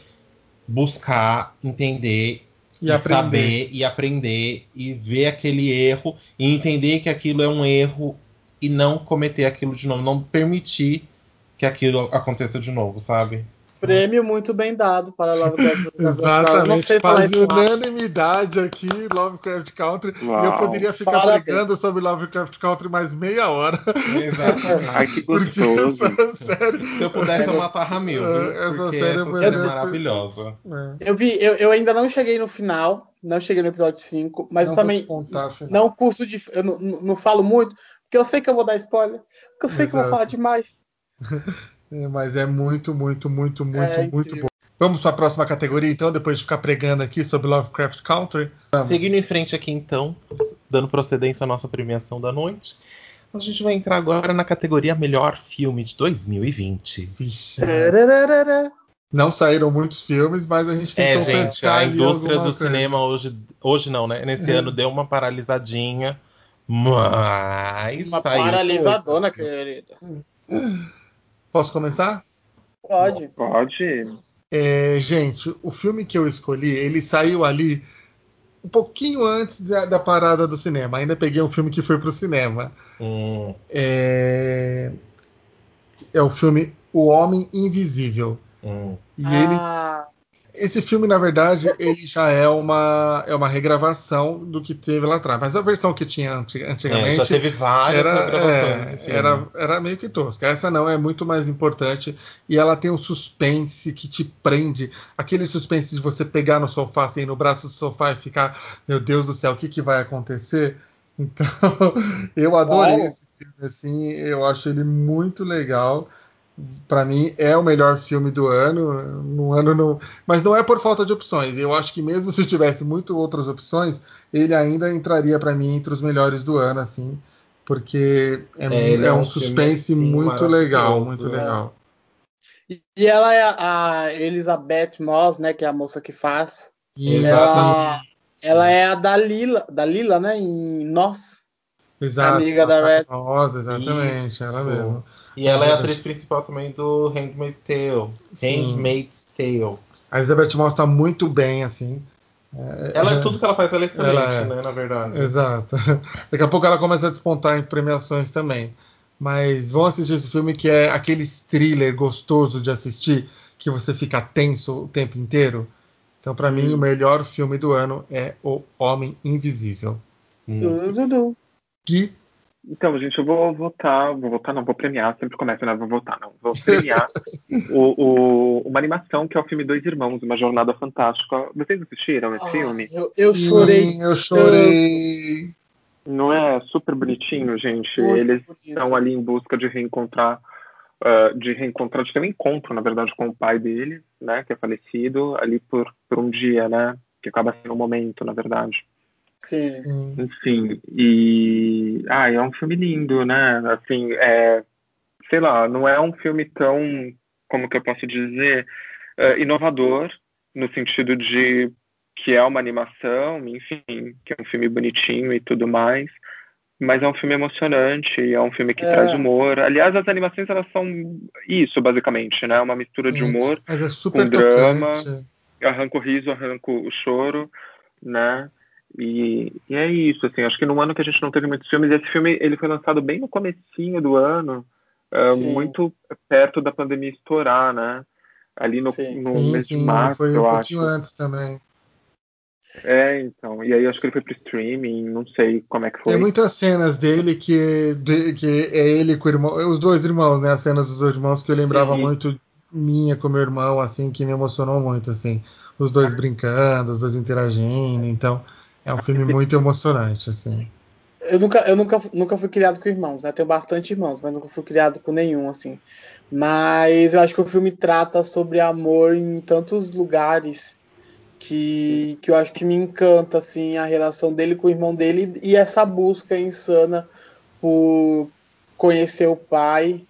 buscar, entender E e, saber e aprender e ver aquele erro e entender que aquilo é um erro e não cometer aquilo de novo, não permitir que aquilo aconteça de novo, sabe? prêmio muito bem dado para Lovecraft. <laughs> Não Exatamente, quase unanimidade aqui, Lovecraft Country. E eu Uau. poderia ficar Parabéns. pregando sobre Lovecraft Country mais meia hora. Exatamente. Ai, que gostoso. essa <laughs> série. Se eu pudesse, eu matar mil? É, essa Porque série essa foi série é maravilhosa. É, Eu vi, eu, eu ainda não cheguei no final, não cheguei no episódio 5, mas não eu também contar, não curso de. Eu não, não- falo muito, porque eu sei que eu vou dar spoiler, porque eu sei que eu vou Exato. falar demais. <laughs> É, mas é muito, muito, muito, muito, É muito bom. Vamos para a próxima categoria, então, depois de ficar pregando aqui sobre Lovecraft Country. Seguindo em frente aqui, então, dando procedência à nossa premiação da noite, a gente vai entrar agora na categoria Melhor Filme de 2020. Vixe, Tararara. não saíram muitos filmes, mas a gente É, tentou gente, pescar a indústria do coisa. cinema hoje, hoje não, né? Nesse É. ano deu uma paralisadinha, mas Uma paralisadona, coisa. querida. Posso começar? Pode. Pode. É, gente, o filme que eu escolhi, ele saiu ali um pouquinho antes da, da parada do cinema. Ainda peguei um filme que foi pro cinema. Hum, É, é o filme O Homem Invisível. hum. E ele Ah, esse filme, na verdade, <laughs> ele já é uma, é uma regravação do que teve lá atrás. Mas a versão que tinha antigamente. É, já teve várias era, regravações. É, era, era meio que tosca. Essa não é muito mais importante. E ela tem um suspense que te prende. Aquele suspense de você pegar no sofá, assim, no braço do sofá e ficar, meu Deus do céu, o que, que vai acontecer? <laughs> Então, eu adorei é. esse filme, assim. Eu acho ele muito legal para mim é o melhor filme do ano. No ano não, mas não é por falta de opções. Eu acho que mesmo se tivesse muito outras opções, ele ainda entraria para mim entre os melhores do ano, assim, porque é, é, é um, um, suspense filme, muito legal, muito é. legal. E ela é a Elizabeth Moss, né, que é a moça que faz. Ela, ela é a Dalila, Dalila, né, em Nós. Exato. Amiga da Red. Rosa, exatamente, Isso. ela mesmo. E ela é a atriz principal também do Handmaid's Tale. Handmaid's Tale. A Elizabeth Moss tá muito bem, assim. É, ela é tudo que ela faz, ela é excelente, ela é, né, na verdade. Exato. <laughs> Daqui a pouco ela começa a despontar em premiações também. Mas vão assistir esse filme que é aquele thriller gostoso de assistir, que você fica tenso o tempo inteiro. Então, para hum. mim, o melhor filme do ano é O Homem Invisível. Hum. Que então, gente, eu vou votar, vou votar, não, vou premiar, sempre começa, né? Vou votar, não. Vou premiar o, o, uma animação que é o filme Dois Irmãos, Uma Jornada Fantástica. Vocês assistiram esse ah, filme? Eu, eu chorei. Sim, eu chorei. Não é super bonitinho, gente? Muito Eles bonito. estão ali em busca de reencontrar, uh, de reencontrar, de ter um encontro, na verdade, com o pai dele, né? Que é falecido, ali por, por um dia, né? Que acaba sendo um momento, na verdade. Sim. Enfim, e. Ah, é um filme lindo, né? Assim, é. Sei lá, não é um filme tão. Como que eu posso dizer? É, inovador, no sentido de que é uma animação, enfim, que é um filme bonitinho e tudo mais. Mas é um filme emocionante, é um filme que é. traz humor. Aliás, as animações elas são isso, basicamente, né? Uma mistura de humor é com drama. Arranca o riso, arranca o choro, né? E, e, é isso, assim, acho que no ano que a gente não teve muitos filmes, esse filme ele foi lançado bem no comecinho do ano, uh, muito perto da pandemia estourar, né? Ali no, sim. no sim, mês sim, de março, foi um eu acho. antes também. É, então, e aí acho que ele foi pro streaming, não sei como é que foi. Tem muitas cenas dele que, de, que é ele com o irmão, os dois irmãos, né? As cenas dos dois irmãos que eu lembrava sim. muito minha com meu irmão, assim, que me emocionou muito, assim. Os dois brincando, os dois interagindo, então é um filme muito emocionante, assim. Eu nunca, eu nunca, nunca fui criado com irmãos, né? Tenho bastante irmãos, mas nunca fui criado com nenhum, assim. Mas eu acho que o filme trata sobre amor em tantos lugares que, que eu acho que me encanta, assim, a relação dele com o irmão dele e essa busca insana por conhecer o pai.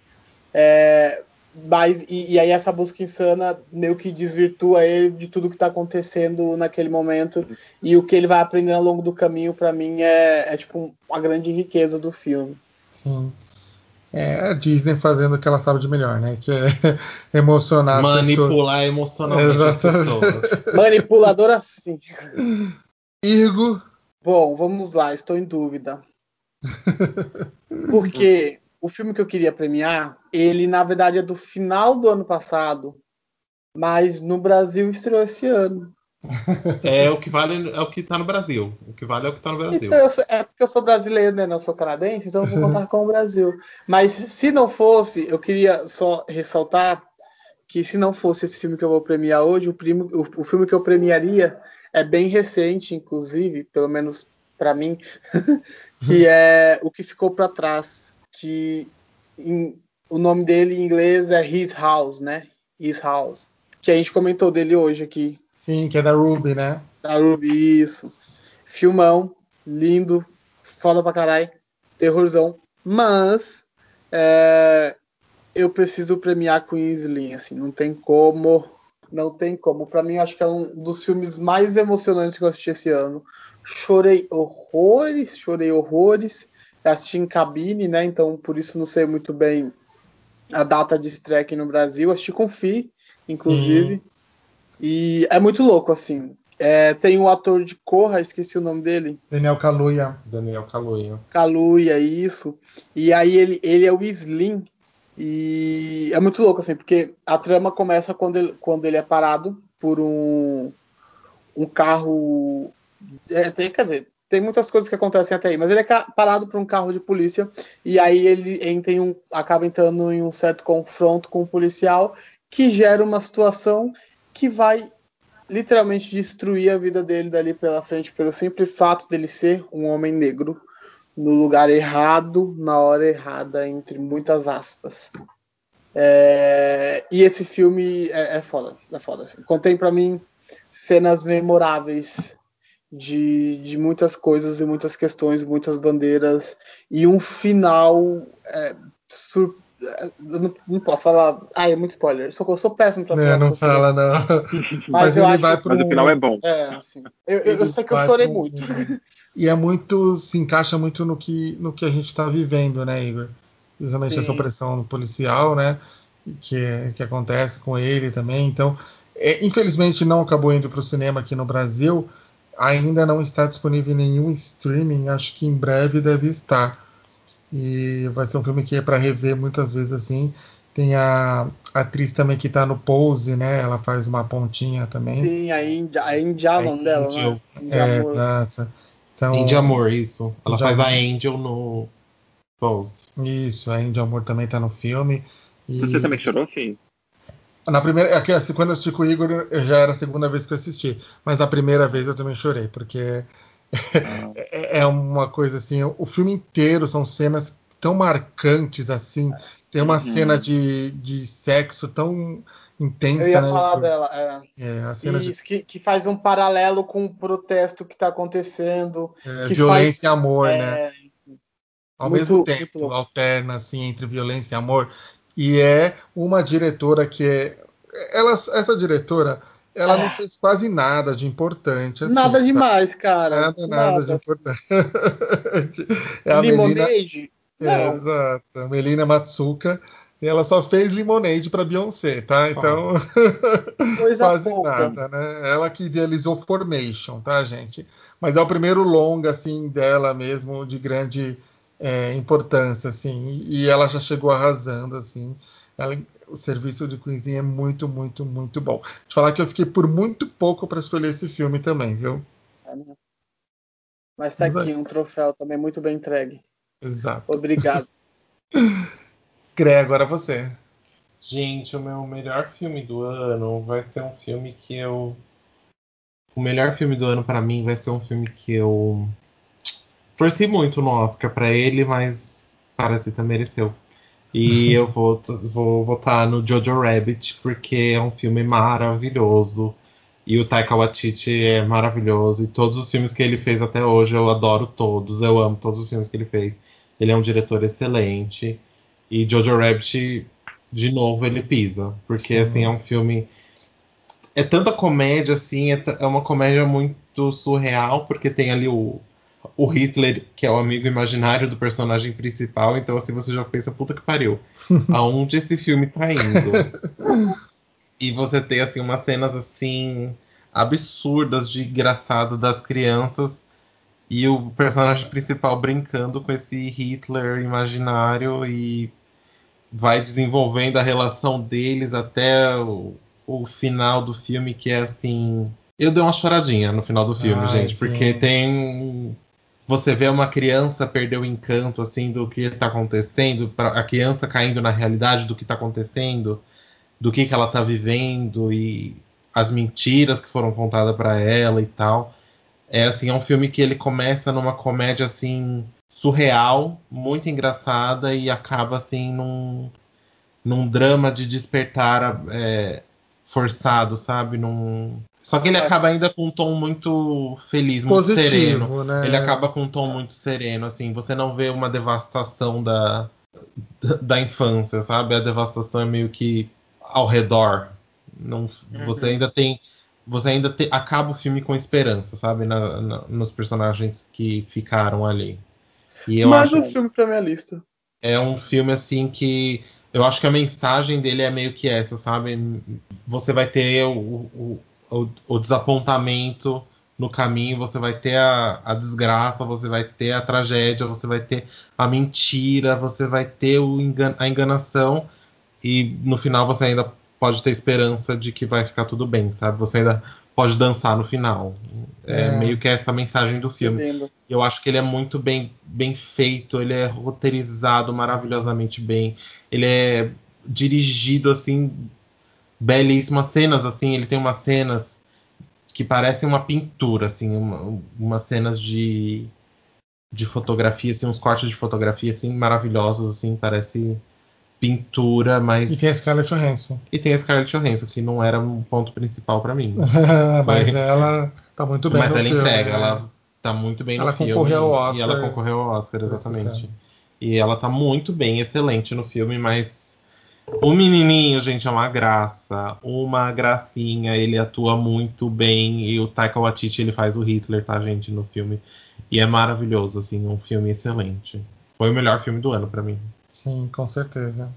É, mas, e, e, aí essa busca insana meio que desvirtua ele de tudo que está acontecendo naquele momento e o que ele vai aprendendo ao longo do caminho para mim é, é, tipo a grande riqueza do filme. Sim. É a Disney fazendo o que ela sabe de melhor, né? Que é <laughs> emocionar Manipular emocionalmente as <laughs> Manipuladora sim. Irgo. Bom, vamos lá, estou em dúvida. Porque o filme que eu queria premiar, ele na verdade é do final do ano passado, mas no Brasil estreou esse ano. <laughs> É o que vale, é o que tá no Brasil. O que vale é o que tá no Brasil. Então, sou, é porque eu sou brasileiro, né? Não sou canadense, então eu vou contar <laughs> com o Brasil. Mas se não fosse, eu queria só ressaltar que se não fosse esse filme que eu vou premiar hoje, o, primo, o, o filme que eu premiaria é bem recente, inclusive, pelo menos para mim, <laughs> que é O que ficou para trás que em, o nome dele em inglês é His House, né? His House. Que a gente comentou dele hoje aqui. Sim, que é da Ruby, né? Da Ruby, isso. Filmão, lindo, foda pra caralho, terrorzão. Mas é, eu preciso premiar Queensland, assim, não tem como. Não tem como. Para mim, acho que é um dos filmes mais emocionantes que eu assisti esse ano. Chorei horrores, chorei horrores assisti em cabine, né? Então por isso não sei muito bem a data de estreia aqui no Brasil. Assisti com Fi, inclusive. Sim. E é muito louco, assim. É, tem o ator de Corra, esqueci o nome dele. Daniel Kaluuya. Daniel Kaluuya. Kaluuya, isso. E aí ele, ele é o Slim. E é muito louco, assim, porque a trama começa quando ele, quando ele é parado por um, um carro. É, tem, quer dizer, tem muitas coisas que acontecem até aí, mas ele é parado por um carro de polícia e aí ele entra um, acaba entrando em um certo confronto com o um policial que gera uma situação que vai literalmente destruir a vida dele dali pela frente pelo simples fato dele ser um homem negro no lugar errado, na hora errada, entre muitas aspas. É, e esse filme é, é, foda, é foda. Assim. Contém para mim cenas memoráveis de, de muitas coisas e muitas questões, muitas bandeiras e um final é, sur... É, não, não, posso falar. Ah, é muito spoiler. Sou, eu sou péssimo pra falar. Não, não fala, não. <laughs> Mas, Mas eu acho vai pro... Mas o final é bom. É, assim. Eu, eu, eu sei que eu chorei pro... muito. E é muito. se encaixa muito no que, no que a gente está vivendo, né, Igor? Justamente Sim. essa opressão policial, né? Que, que acontece com ele também. Então, é, infelizmente não acabou indo para o cinema aqui no Brasil. Ainda não está disponível em nenhum streaming. Acho que em breve deve estar. E vai ser um filme que é para rever muitas vezes assim. Tem a atriz também que está no Pose, né? Ela faz uma pontinha também. Sim, a India, a India é, dela, né? É, exato. Então, Indy Amor, isso. Ela faz a Angel no Pose. Isso, a Indy Amor também tá no filme. E... Você também chorou, sim? Na primeira, é que assim, quando eu assisti com o Igor, já era a segunda vez que eu assisti. Mas na primeira vez eu também chorei, porque é, <laughs> é uma coisa assim, o filme inteiro são cenas tão marcantes assim. Tem uma uhum. cena de, de sexo tão intensa. Eu ia né? falar dela. É. É, Isso, de... que, que faz um paralelo com o protesto que está acontecendo. É, violência faz... e amor, é, né? Ao muito, mesmo tempo, alterna assim entre violência e amor. E é uma diretora que é. Ela, essa diretora, ela não é. fez quase nada de importante. Assim, nada tá? demais, cara. Nada, nada, nada de importante. <laughs> é a Limonade? Melina... É, exato. Melina Matsuka e ela só fez Lemonade para Beyoncé, tá? Então, <laughs> quase pouca. nada, né? Ela que idealizou Formation, tá, gente? Mas é o primeiro longa, assim, dela mesmo, de grande é, importância, assim. E ela já chegou arrasando, assim. Ela, o serviço de Queen's é muito, muito, muito bom. Te falar que eu fiquei por muito pouco para escolher esse filme também, viu? É Mas tá aqui um troféu também muito bem entregue. Exato. Obrigado. <laughs> Crê, agora você. Gente, o meu melhor filme do ano vai ser um filme que eu. O melhor filme do ano para mim vai ser um filme que eu torci muito no Oscar para ele, mas Parasita mereceu. E <laughs> eu vou, vou votar no Jojo Rabbit porque é um filme maravilhoso. E o Taika Waititi é maravilhoso. E todos os filmes que ele fez até hoje eu adoro todos. Eu amo todos os filmes que ele fez. Ele é um diretor excelente. E Jojo Rabbit, de novo, ele pisa. Porque, Sim. assim, é um filme. É tanta comédia, assim, é, é, uma comédia muito surreal, porque tem ali o, o Hitler, que é o amigo imaginário do personagem principal. Então, assim, você já pensa, puta que pariu. <laughs> Aonde esse filme tá indo? e você tem, assim, umas cenas, assim, absurdas de engraçado das crianças e o personagem principal brincando com esse Hitler imaginário e vai desenvolvendo a relação deles até o, o final do filme, que é assim. Eu dei uma choradinha no final do filme, Ai, gente, sim. porque tem. Você vê uma criança perder o encanto assim do que está acontecendo, a criança caindo na realidade do que está acontecendo, do que, que ela está vivendo e as mentiras que foram contadas para ela e tal. É assim, é um filme que ele começa numa comédia assim surreal, muito engraçada e acaba assim num, num drama de despertar é, forçado, sabe? Num... Só que ele é. acaba ainda com um tom muito feliz, muito Positivo, sereno. Né? Ele acaba com um tom muito sereno, assim. Você não vê uma devastação da, da, infância, sabe? A devastação é meio que ao redor. Não, uhum. Você ainda tem você ainda te, acaba o filme com esperança, sabe? Na, na, nos personagens que ficaram ali. E eu Mais um filme pra minha lista. É um filme assim que eu acho que a mensagem dele é meio que essa, sabe? Você vai ter o, o, o, o desapontamento no caminho, você vai ter a, a, desgraça, você vai ter a tragédia, você vai ter a mentira, você vai ter engan a enganação e no final você ainda pode ter esperança de que vai ficar tudo bem, sabe? Você ainda pode dançar no final. É, É. meio que essa mensagem do filme. Lindo. Eu acho que ele é muito bem, bem feito, ele é roteirizado maravilhosamente bem, ele é dirigido assim, belíssimas cenas assim, ele tem umas cenas que parecem uma pintura assim, uma- umas cenas de de fotografia, assim, uns cortes de fotografia assim maravilhosos assim, parece pintura, mas E tem a Scarlett Johansson. e tem a Scarlett Johansson que não era um ponto principal pra mim. <laughs> Mas ela tá muito bem Mas ela filme, entrega, né? ela tá muito bem Ela no filme. concorreu ao Oscar. E ela concorreu ao Oscar, exatamente. E ela tá muito bem, excelente no filme, mas o menininho, gente, é uma graça. Uma gracinha, ele atua muito bem. E o Taika Waititi, ele faz o Hitler, tá, gente, no filme. E é maravilhoso, assim, um filme excelente. Foi o melhor filme do ano pra mim. Sim, com certeza.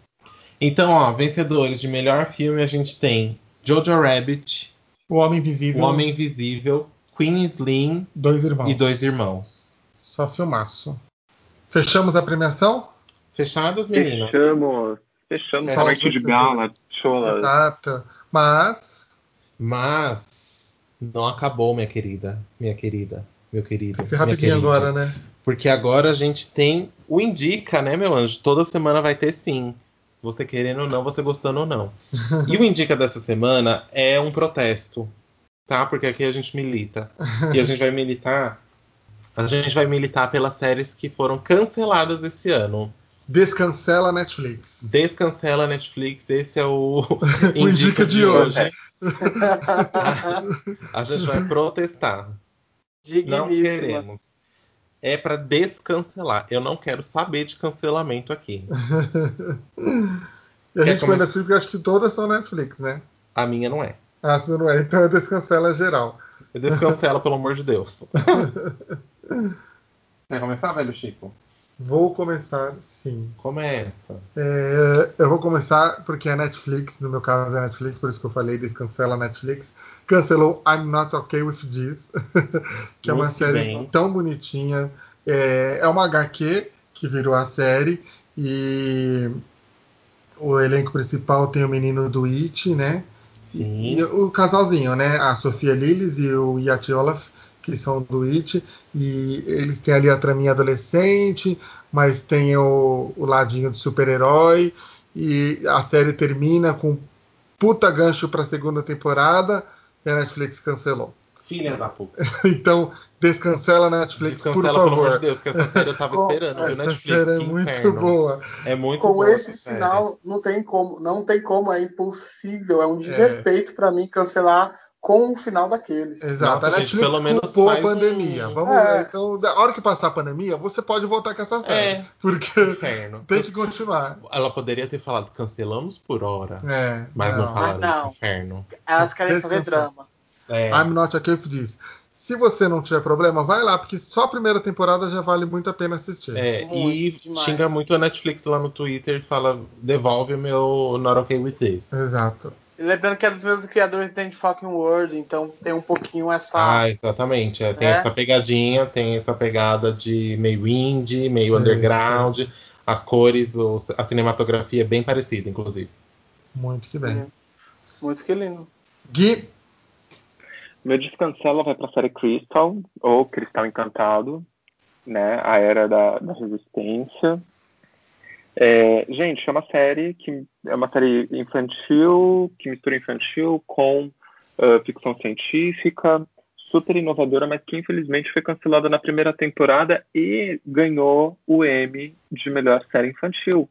Então, ó, vencedores de melhor filme a gente tem Jojo Rabbit, O Homem Invisível, O Homem Invisível, Queen Slim Dois Irmãos. e Dois Irmãos. Só filmaço. Fechamos a premiação? Fechadas, meninas? Fechamos. Fechamos Só a noite de gala. Cholas. Exato. Mas Mas não acabou, minha querida. Minha querida. Meu querido. tem que ser rapidinho querida. agora, né? Porque agora a gente tem o Indica, né, meu anjo? Toda semana vai ter sim. Você querendo ou não, você gostando ou não. e o Indica dessa semana é um protesto, tá? Porque aqui a gente milita. E a gente vai militar. A gente vai militar pelas séries que foram canceladas esse ano. Descancela a Netflix. Descancela a Netflix, esse é o, <laughs> O Indica de hoje. <laughs> A gente vai protestar. Não Digníssima. queremos. É pra descancelar. Eu não quero saber de cancelamento aqui. E a gente foi come- Netflix porque acho que todas são Netflix, né? A minha não é. Ah, se não é, então descancela geral. Eu descancela, pelo amor de Deus. <laughs> Quer começar, velho Chico? Vou começar, sim. Começa. É, eu vou começar porque a Netflix, no meu caso é a Netflix, por isso que eu falei descancela a Netflix, cancelou I'm Not Okay With This, <laughs> que é uma Muito série bem. tão bonitinha. É, é uma HQ que virou a série e o elenco principal tem o menino do It, né? Sim. E o casalzinho, né? A Sofia Lillis e o Yat Olaf, que são do It, e eles têm ali a traminha adolescente, mas tem o, o ladinho de super-herói, e a série termina com puta gancho pra segunda temporada, e a Netflix cancelou. Filha da puta. <laughs> Então, descancela a Netflix, Descancela, por pelo amor de favor. Deus, que essa série eu tava <laughs> Com- esperando, viu, Essa Netflix? série é muito inferno. boa. É muito Com boa esse final, não tem como, não tem como, é impossível, é um desrespeito pra mim cancelar com o final daqueles. Exato, Nossa, a gente, Netflix pelo menos a um- pandemia. Vamos É. ver. Então, da hora que passar a pandemia, você pode voltar com essa série. É. Porque Inferno. <laughs> tem que continuar. Ela poderia ter falado cancelamos por hora, É, mas não, falaram Mas não. isso, inferno. Elas querem fazer drama. É. I'm not a Cave diz. Se você não tiver problema, vai lá, porque só a primeira temporada já vale muito a pena assistir. É, Muito e demais. xinga muito a Netflix lá no Twitter e fala: devolve o meu Not Okay With This. Exato. E lembrando que é dos mesmos criadores de The Fucking World, então tem um pouquinho essa. Ah, exatamente. É, tem É. essa pegadinha, tem essa pegada de meio indie, meio Isso. underground. As cores, o- a cinematografia é bem parecida, inclusive. Muito que bem. Uhum. Muito que lindo. Gui, Meu descancela vai pra série Crystal, ou Cristal Encantado, né? A Era da, da Resistência. É, gente, é uma série que é uma série infantil, que mistura infantil com ah, ficção científica, super inovadora, mas que infelizmente foi cancelada na primeira temporada e ganhou o Emmy de melhor série infantil,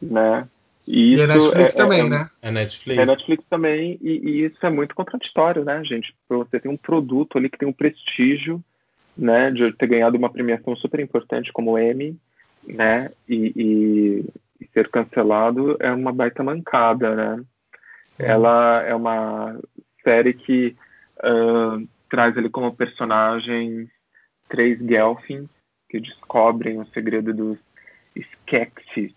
né? E e a isso Netflix é- também, é- né? É Netflix. é Netflix também, e, e isso é muito contraditório, né, gente? Você tem um produto ali que tem um prestígio, né, de ter ganhado uma premiação super importante como o Emmy, né, e, e- e ser cancelado é uma baita mancada, né? Ela é uma série que ah, traz ali como personagem três Gelfins que descobrem o segredo dos Skeksis,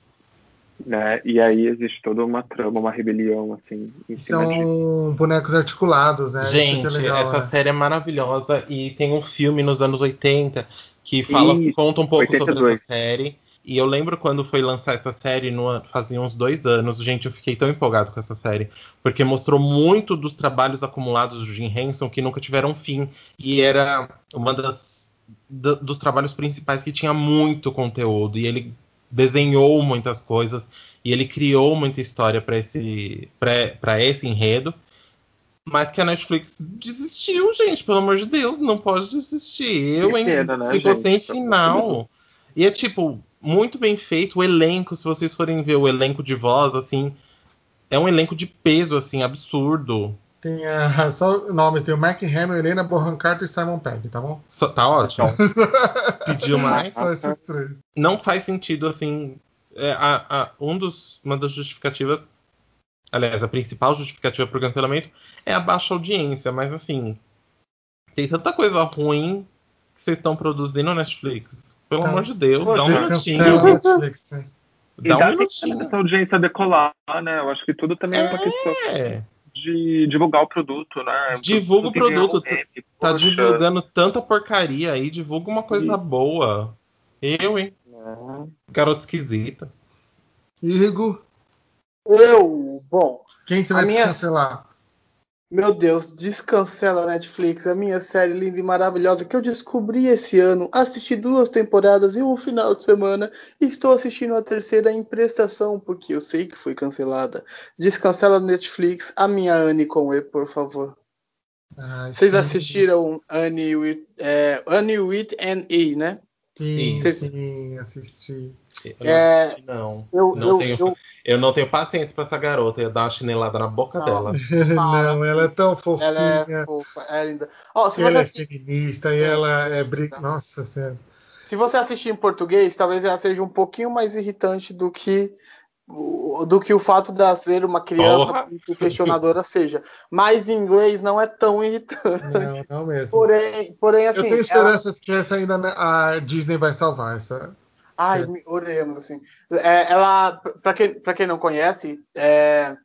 né? E aí existe toda uma trama, uma rebelião, assim, em cima disso. São bonecos articulados, né? É Gente, legal, essa né? série é maravilhosa e tem um filme nos anos 80 que fala, Isso, conta um pouco sobre 82. essa série. E eu lembro quando foi lançar essa série, no, fazia uns dois anos, gente, eu fiquei tão empolgado com essa série, porque mostrou muito dos trabalhos acumulados do Jim Henson que nunca tiveram fim. E era uma das do, dos trabalhos principais que tinha muito conteúdo. E ele desenhou muitas coisas e ele criou muita história para esse, para esse enredo. Mas que a Netflix desistiu, gente, pelo amor de Deus, não pode desistir. Eu, hein, pena, né, ficou gente? sem final. E é tipo, muito bem feito. O elenco, se vocês forem ver o elenco de voz, assim, é um elenco de peso, assim, absurdo. Tem uh, <laughs> só nomes, tem o Mark Hamill, Helena Bonham Carter e Simon Pegg, tá bom? So, tá ótimo. <laughs> Pediu mais? Só esses três. Não faz sentido, assim, é, a, a, um dos, uma das justificativas aliás, a principal justificativa para o cancelamento é a baixa audiência, mas assim, tem tanta coisa ruim que vocês estão produzindo na Netflix. Pelo então, amor de Deus, dá um minutinho. Netflix, né? Dá um minutinho. Essa audiência decolar, né? Eu acho que tudo também é, é uma questão de divulgar o produto, né? Divulga o produto. tá divulgando tanta porcaria aí, divulga uma coisa e... boa. Eu, hein? É. Garota esquisita. Igor. Eu, bom. Quem você vai minha... cancelar? Meu Deus, descancela a Netflix, a minha série linda e maravilhosa que eu descobri esse ano. Assisti duas temporadas em um final de semana e estou assistindo a terceira em prestação, porque eu sei que foi cancelada. Descancela a Netflix, a minha Anne com E, por favor. Ai, Vocês assistiram Annie with, é, Annie with an E, né? Sim, Vocês... sim, assisti. Eu não, é, não. Eu, não eu, tenho, eu, eu, não tenho paciência pra essa garota. Eu ia dar uma chinelada na boca não, dela. <laughs> não, ela é tão fofinha. Ela é fofa, é linda. Oh, se ela é feminista e é, ela é. Nossa Senhora. Se você assistir em português, talvez ela seja um pouquinho mais irritante do que do que o fato de ser uma criança questionadora seja. Mas em inglês não é tão irritante. Não, não mesmo. Porém, porém assim. Eu tenho esperanças ela... que essa ainda a Disney vai salvar essa. Ai, é. oremos, assim. É, ela, para quem, pra quem não conhece, é,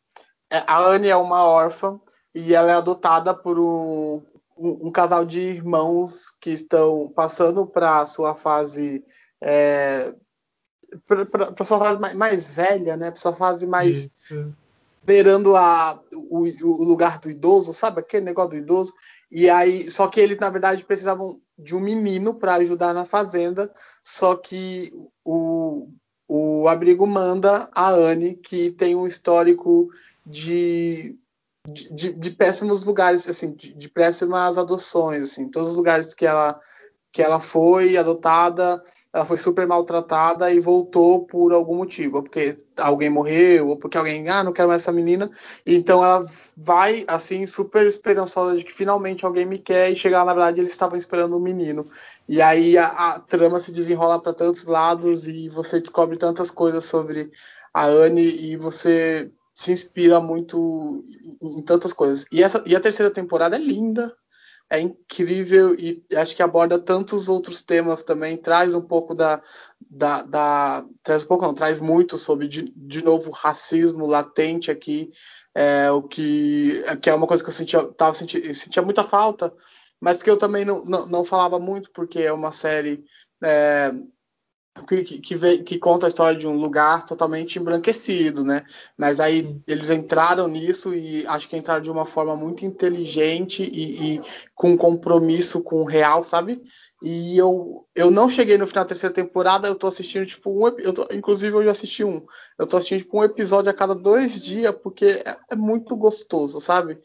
é, a Anne é uma órfã e ela é adotada por um, um, um casal de irmãos que estão passando para sua fase. É, para sua fase mais, mais, velha, né? Para sua fase mais. Isso. Beirando a, o, o lugar do idoso, sabe? Aquele negócio do idoso. E aí, só que eles, na verdade, precisavam de um menino para ajudar na fazenda, só que o, o abrigo manda a Anne, que tem um histórico de, de, de péssimos lugares, assim, de, de, péssimas adoções, assim, todos os lugares que ela, que ela foi adotada, ela foi super maltratada e voltou por algum motivo, ou porque alguém morreu, ou porque alguém, ah, não quero mais essa menina. Então ela vai, assim, super esperançosa de que finalmente alguém me quer, e chegar na verdade eles estavam esperando um menino. E aí a, a trama se desenrola para tantos lados e você descobre tantas coisas sobre a Anne e você se inspira muito em, em tantas coisas. E, essa, e a terceira temporada é linda, é incrível e acho que aborda tantos outros temas também, traz um pouco da. da, da traz um pouco, não, traz muito sobre, de, de novo, racismo latente aqui, é, o que, que é uma coisa que eu sentia, tava, sentia, sentia muita falta, mas que eu também não, não, não falava muito, porque é uma série. É, que, que, vê, que, conta a história de um lugar totalmente embranquecido, né? Mas aí eles entraram nisso e acho que entraram de uma forma muito inteligente e, e com compromisso com o real, sabe? E eu, eu não cheguei no final da terceira temporada, eu tô assistindo tipo um eu tô, inclusive eu já assisti um. Eu tô assistindo tipo um episódio a cada dois dias, porque é, é muito gostoso, sabe?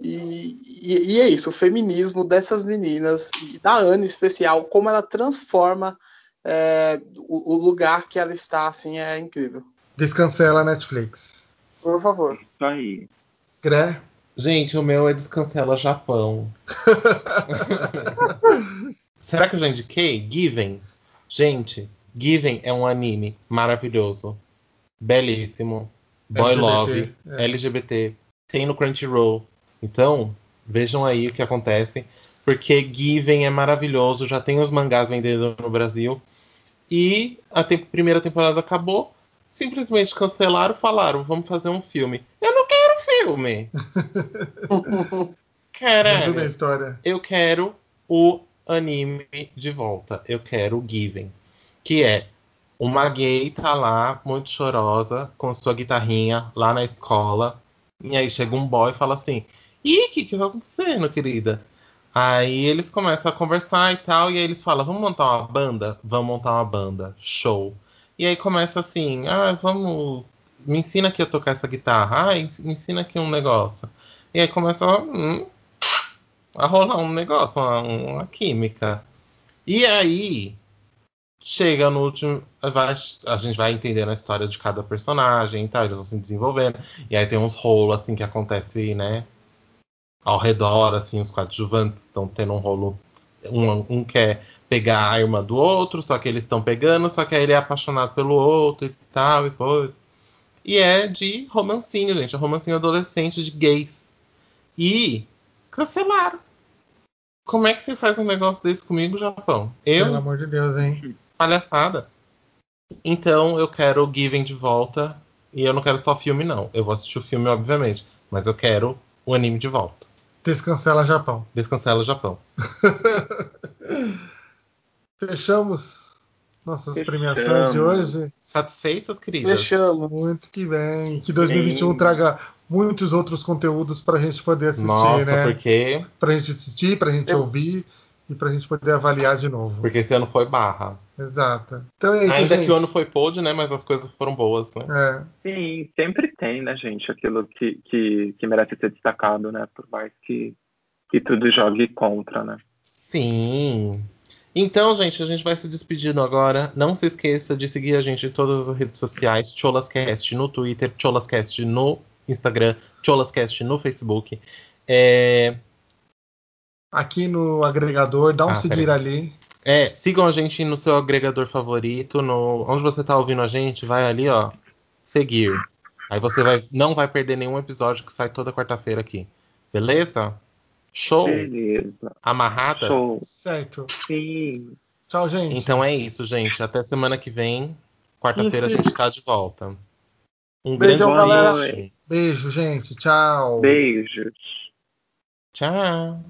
E, e, e, é isso, o feminismo dessas meninas, e da Ana em especial, como ela transforma é, o, o, lugar que ela está, assim, é incrível. Descancela a Netflix. Por favor. Isso aí. Cré? Gente, o meu é Descancela Japão. <laughs> Será que eu já indiquei? Given. Gente, Given é um anime maravilhoso. Belíssimo. Boy LGBT, Love. É. LGBT. Tem no Crunchyroll. Então, vejam aí o que acontece. Porque Given é maravilhoso. Já tem os mangás vendendo no Brasil. E a te primeira temporada acabou. Simplesmente cancelaram, falaram, vamos fazer um filme. Eu não quero filme. <laughs> Caralho. história. Eu quero o anime de volta. Eu quero o Given. Que é Uma gay tá lá, muito chorosa, com sua guitarrinha lá na escola. E aí chega um boy e fala assim: Ih, o que, que tá acontecendo, querida? Aí eles começam a conversar e tal, e aí eles falam: Vamos montar uma banda? Vamos montar uma banda. Show. E aí começa assim: Ah, vamos. Me ensina aqui a tocar essa guitarra. Ah, me ensina aqui um negócio. E aí começa a, hum, a rolar um negócio, uma, uma química. E aí chega no último. Vai, a gente vai entendendo a história de cada personagem e tal, eles vão se desenvolvendo. E aí tem uns rolos assim que acontece, né? Ao redor, assim, os coadjuvantes estão tendo um rolo. Um, um quer pegar a irmã do outro, só que eles estão pegando, só que aí ele é apaixonado pelo outro e tal, e coisa. E é de romancinho, gente. É romancinho adolescente de gays. E cancelaram. Como é que você faz um negócio desse comigo, Japão? Eu? Pelo amor de Deus, hein? palhaçada. Então eu quero o Given de volta. E eu não quero só filme, não. Eu vou assistir o filme, obviamente. Mas eu quero o anime de volta. Descancela Japão. Descancela Japão. <laughs> Fechamos nossas Fechamos. premiações de hoje. Satisfeitas, queridas? Fechamos. Muito que bem. Que 2021 Sim. traga muitos outros conteúdos pra gente poder assistir, Nossa, né? porque, Pra gente assistir, pra gente Eu- ouvir e pra gente poder avaliar de novo. porque esse ano foi barra. Exato. Então é isso, Ainda gente. que o ano foi pod, né? Mas as coisas foram boas, né? É. Sim, sempre tem, né, gente, aquilo que, que, que merece ser destacado, né? Por mais que, que tudo jogue contra, né? Sim. Então, gente, a gente vai se despedindo agora. Não se esqueça de seguir a gente em todas as redes sociais: Cholascast no Twitter, Cholascast no Instagram, Cholascast no Facebook. É, Aqui no agregador, dá um Ah, seguir peraí. ali. é, sigam a gente no seu agregador favorito, no onde você tá ouvindo a gente, vai ali, ó, seguir. Aí você vai, não vai perder nenhum episódio que sai toda quarta-feira aqui. Beleza? Show? Beleza. Amarrada? Show. Certo. Sim. Tchau, gente. Então é isso, gente. Até semana que vem. Quarta-feira a gente tá de volta. Um Beijão, grande galera. beijo. Beijo, gente. Tchau. Beijos. Tchau.